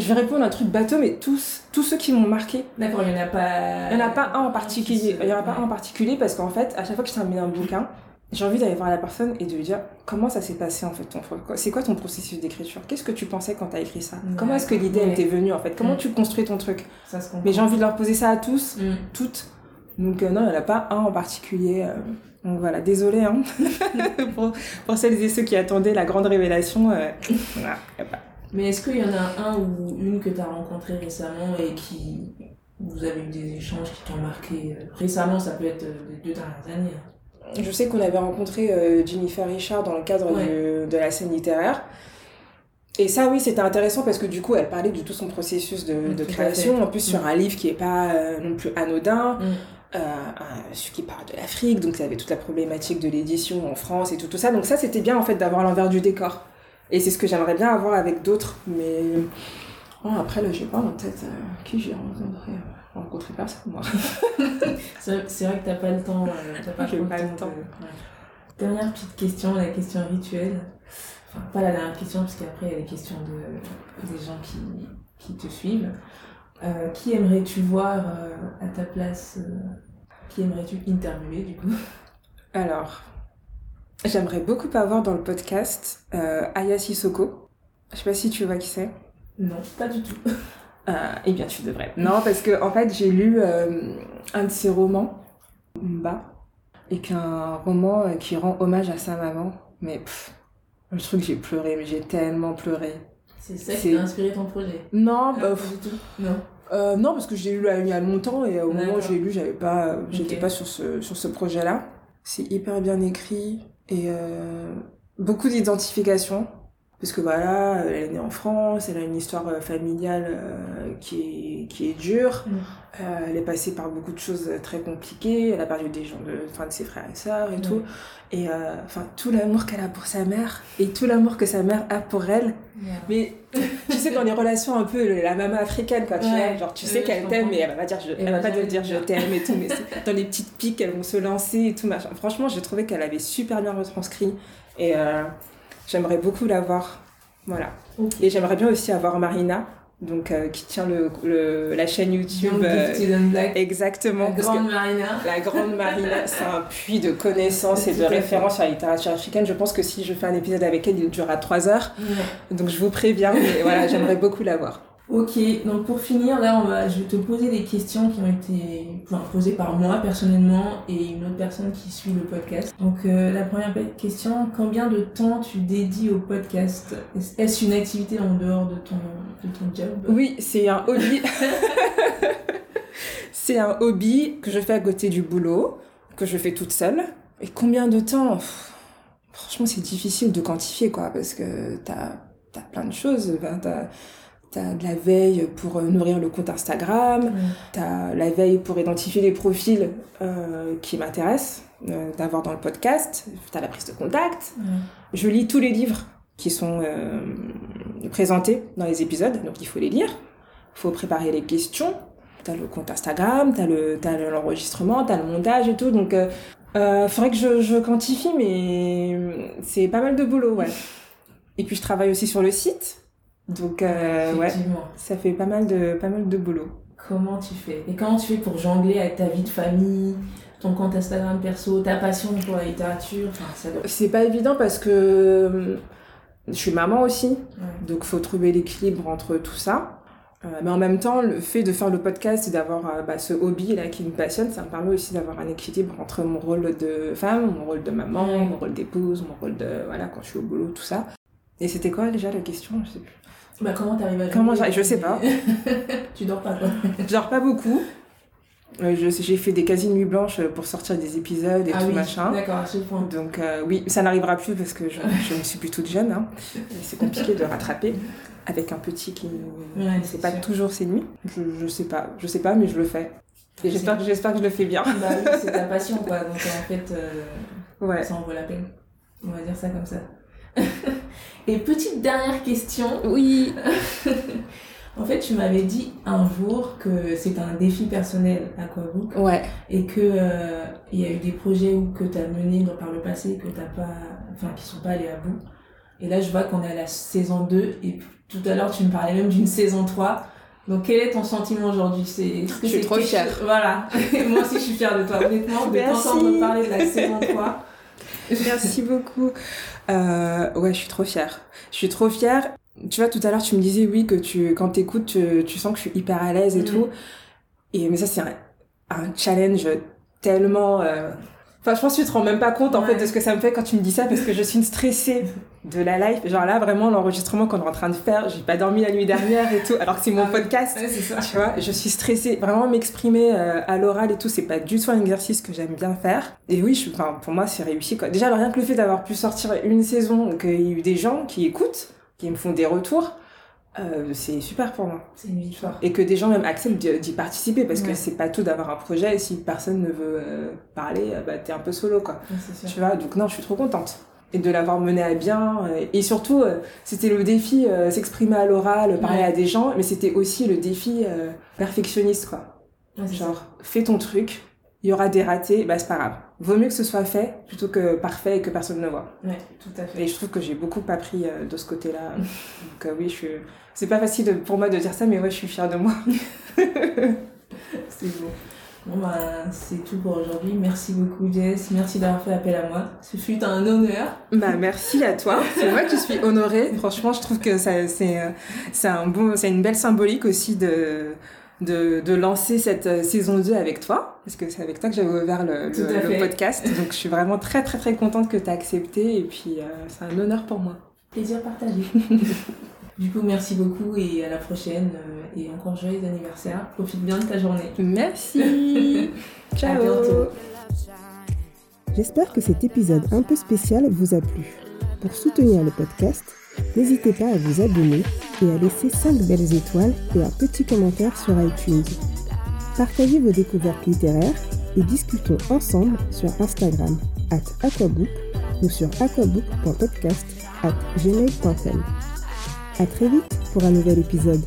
je vais répondre à un truc bateau, mais tous, tous ceux qui m'ont marqué. D'accord, il y en a pas. Il n'y en a pas un en particulier. Il y en a pas un en particulier parce qu'en fait, à chaque fois que je termine un bouquin, j'ai envie d'aller voir la personne et de lui dire comment ça s'est passé en fait. ton- C'est quoi ton processus d'écriture? Qu'est-ce que tu pensais quand tu as écrit ça? Comment est-ce que l'idée elle t'est venue en fait? Comment Mm. tu construis ton truc? Ça se. Mais j'ai envie de leur poser ça à tous. Mm. toutes. Donc euh, non, il n'y en a pas un en particulier. euh. donc voilà, désolé hein. pour, pour celles et ceux qui attendaient la grande révélation. euh, voilà, y a pas. Mais est-ce qu'il y en a un ou une que tu as rencontré récemment et qui. Vous avez eu des échanges qui t'ont marqué euh, Récemment, ça peut être euh, les deux dernières années. hein. Je sais qu'on avait rencontré euh, Jennifer Richard dans le cadre Ouais. du- de la scène littéraire. Et ça, oui, c'était intéressant parce que du coup, elle parlait de tout son processus de, Mm, de création. En plus, sur Mm. un livre qui est pas euh, non plus anodin. Mm. euh, celui qui parle de l'Afrique, donc ça avait toute la problématique de l'édition en France et tout, tout ça. Donc ça, c'était bien en fait d'avoir l'envers du décor. Et c'est ce que j'aimerais bien avoir avec d'autres. Mais oh, après, là, j'ai pas en tête euh, qui j'ai rencontré. Rencontré personne, moi. C'est vrai- que t'as pas le temps. euh, t'as pas J'ai trop pas le temps. ouais. Dernière petite question, la question rituelle. Enfin, pas la dernière question, parce qu'après, il y a les questions de, des gens qui, qui te suivent. Euh, qui aimerais-tu voir euh, à ta place euh, Qui aimerais-tu interviewer, du coup? Alors, j'aimerais beaucoup avoir dans le podcast euh, Aya Sissoko. Je sais pas si tu vois qui c'est. Non, pas du tout. Euh, eh bien, tu devrais. Non, parce que en fait, j'ai lu euh, un de ses romans, Mba, et qu'un roman euh, qui rend hommage à sa maman. Mais pff, le truc, j'ai pleuré, mais j'ai tellement pleuré. C'est ça qui t'a inspiré ton projet Non, bah, Pas du tout. Non. euh, non, parce que je l'ai lu il y a longtemps et au moment où je l'ai lu, j'avais pas, j'étais pas sur ce, sur ce projet-là. C'est hyper bien écrit et euh, beaucoup d'identification. Parce que voilà, elle est née en France, elle a une histoire euh, familiale euh, qui, est, qui est dure. Mm. Euh, elle est passée par beaucoup de choses très compliquées. Elle a perdu des gens de, enfin, de ses frères et sœurs et tout. Et euh, enfin, tout l'amour qu'elle a pour sa mère et tout l'amour que sa mère a pour elle. Mais tu sais, dans les relations un peu la maman africaine, quoi, tu Ouais. vois, genre tu sais qu'elle t'aime, mais elle va pas dire, je, Elle elle va pas te dire je t'aime et tout, mais dans les petites piques, elles vont se lancer et tout machin. Franchement, j'ai trouvé qu'elle avait super bien retranscrit et euh, j'aimerais beaucoup la voir. Voilà. Et j'aimerais bien aussi avoir Marina donc euh, qui tient le, le- la chaîne YouTube. Euh, exactement. La grande Marina. la grande Marina, c'est un puits de connaissances et de références sur la littérature africaine. Je pense que si je fais un épisode avec elle, il durera trois heures. Ouais. Donc je vous préviens, mais voilà, j'aimerais beaucoup la voir. Ok, donc pour finir, là, on va, je vais te poser des questions qui ont été posées par moi personnellement et une autre personne qui suit le podcast. Donc euh, la première question, combien de temps tu dédies au podcast? Est- Est-ce une activité en dehors de ton, de ton job? Oui, c'est un hobby. c'est un hobby que je fais à côté du boulot, que je fais toute seule. Et combien de temps? Franchement, c'est difficile de quantifier, quoi, parce que t'as as plein de choses. As de la veille pour euh, nourrir le compte Instagram, Ouais. t'as la veille pour identifier les profils euh, qui m'intéressent euh, d'avoir dans le podcast, t'as la prise de contact, je lis tous les livres qui sont euh, présentés dans les épisodes, donc il faut les lire. Il faut préparer les questions. T'as le compte Instagram, t'as le, t'as le- l'enregistrement, t'as le montage et tout. Donc, faudrait que je, je quantifie, mais c'est pas mal de boulot, ouais. Et puis je travaille aussi sur le site, donc euh, ouais, ça fait pas mal de pas mal de boulot. Comment tu fais? Et comment tu fais pour jongler avec ta vie de famille, ton compte Instagram perso, ta passion pour la littérature? Enfin, ça doit... C'est pas évident parce que je suis maman aussi, Ouais. Donc, faut trouver l'équilibre entre tout ça. Euh, mais en même temps, le fait de faire le podcast et d'avoir euh, bah, ce hobby là qui me passionne, ça me permet aussi d'avoir un équilibre entre mon rôle de femme, mon rôle de maman, mon rôle d'épouse, mon rôle de voilà quand je suis au boulot, tout ça. Et c'était quoi déjà la question? Je sais plus. Bah, comment t'arrives à Comment j'arrive Je sais pas. tu dors pas, quoi. Je dors pas beaucoup. Euh, je- J'ai fait des quasi nuits blanches pour sortir des épisodes et ah tout oui, machin. d'accord, à ce point. Donc euh, oui, ça n'arrivera plus parce que je, je ne suis plus toute jeune. Hein. C'est compliqué de rattraper avec un petit qui ne Ouais, pas sûr. toujours ses nuits. Je, je sais pas, je sais pas, mais je le fais. Et j'espère que j'espère que je le fais bien. Bah oui, c'est ta passion, quoi. Donc en fait, euh, Ouais. ça en vaut la peine. On va dire ça comme ça. Et petite dernière question. Oui. En fait, tu m'avais dit un jour que c'était un défi personnel Aquabook Ouais. et que euh, il y a eu des projets où que tu as menés par le passé que t'as pas enfin qui sont pas allés à bout. Et là, je vois qu'on est à la saison 2 et tout à l'heure tu me parlais même d'une saison 3. Donc quel est ton sentiment aujourd'hui? C'est Je suis c'est trop fière. Voilà. Moi aussi je suis fière de toi honnêtement de t'entendre parler de la saison 3. Merci beaucoup. Euh, ouais, je suis trop fière. Je suis trop fière. Tu vois, tout à l'heure, tu me disais, oui, que tu, quand t'écoutes, tu, tu sens que je suis hyper à l'aise et Mhm. tout. Et, mais ça, c'est un, un challenge tellement, euh, Enfin, je pense que tu te rends même pas compte, en Ouais. fait, de ce que ça me fait quand tu me dis ça, parce que je suis une stressée de la live. Genre là, vraiment, l'enregistrement qu'on est en train de faire, j'ai pas dormi la nuit dernière et tout, alors que c'est mon Ah podcast. Ouais, c'est ça. Tu vois, je suis stressée. Vraiment m'exprimer euh, à l'oral et tout, c'est pas du tout un exercice que j'aime bien faire. Et oui, je, enfin, pour moi, c'est réussi quoi. Déjà, alors, rien que le fait d'avoir pu sortir une saison, qu'il y a eu des gens qui écoutent, qui me font des retours, euh, c'est super pour moi. C'est une victoire. Et que des gens même acceptent d'y participer parce que Ouais. c'est pas tout d'avoir un projet. Et si personne ne veut euh, parler, euh, bah t'es un peu solo quoi. Ouais. Tu vois, donc non, je suis trop contente. Et de l'avoir mené à bien. euh, et surtout, euh, c'était le défi euh, s'exprimer à l'oral, parler Ouais. à des gens, mais c'était aussi le défi euh, perfectionniste, quoi. Genre, fais ton truc, il y aura des ratés, bah c'est pas grave. Vaut mieux que ce soit fait plutôt que parfait et que personne ne voit. Ouais, tout à fait. Et je trouve que j'ai beaucoup appris euh, de ce côté-là. Donc euh, oui, je suis... C'est pas facile de- pour moi de dire ça, mais ouais, je suis fière de moi. C'est beau. Bon bah c'est tout pour aujourd'hui. Merci beaucoup Jess. Merci d'avoir fait appel à moi. Ce fut un honneur. Bah merci à toi. C'est moi qui suis honorée. Franchement, je trouve que ça, c'est, euh, c'est un bon, c'est une belle symbolique aussi de, de, de lancer cette euh, saison 2 avec toi. Parce que c'est avec toi que j'avais ouvert le, Tout le- podcast. Donc je suis vraiment très très très contente que tu as accepté. Et puis euh, c'est un honneur pour moi. Plaisir partagé. du coup merci beaucoup et à la prochaine euh, et encore joyeux anniversaire. Profite bien de ta journée. Merci. Ciao. À bientôt. J'espère que cet épisode un peu spécial vous a plu. Pour soutenir le podcast, n'hésitez pas à vous abonner et à laisser 5 belles étoiles et un petit commentaire sur iTunes. Partagez vos découvertes littéraires et discutons ensemble sur Instagram at aquabook ou sur aquabook.podcast at gmail.com. À très vite pour un nouvel épisode.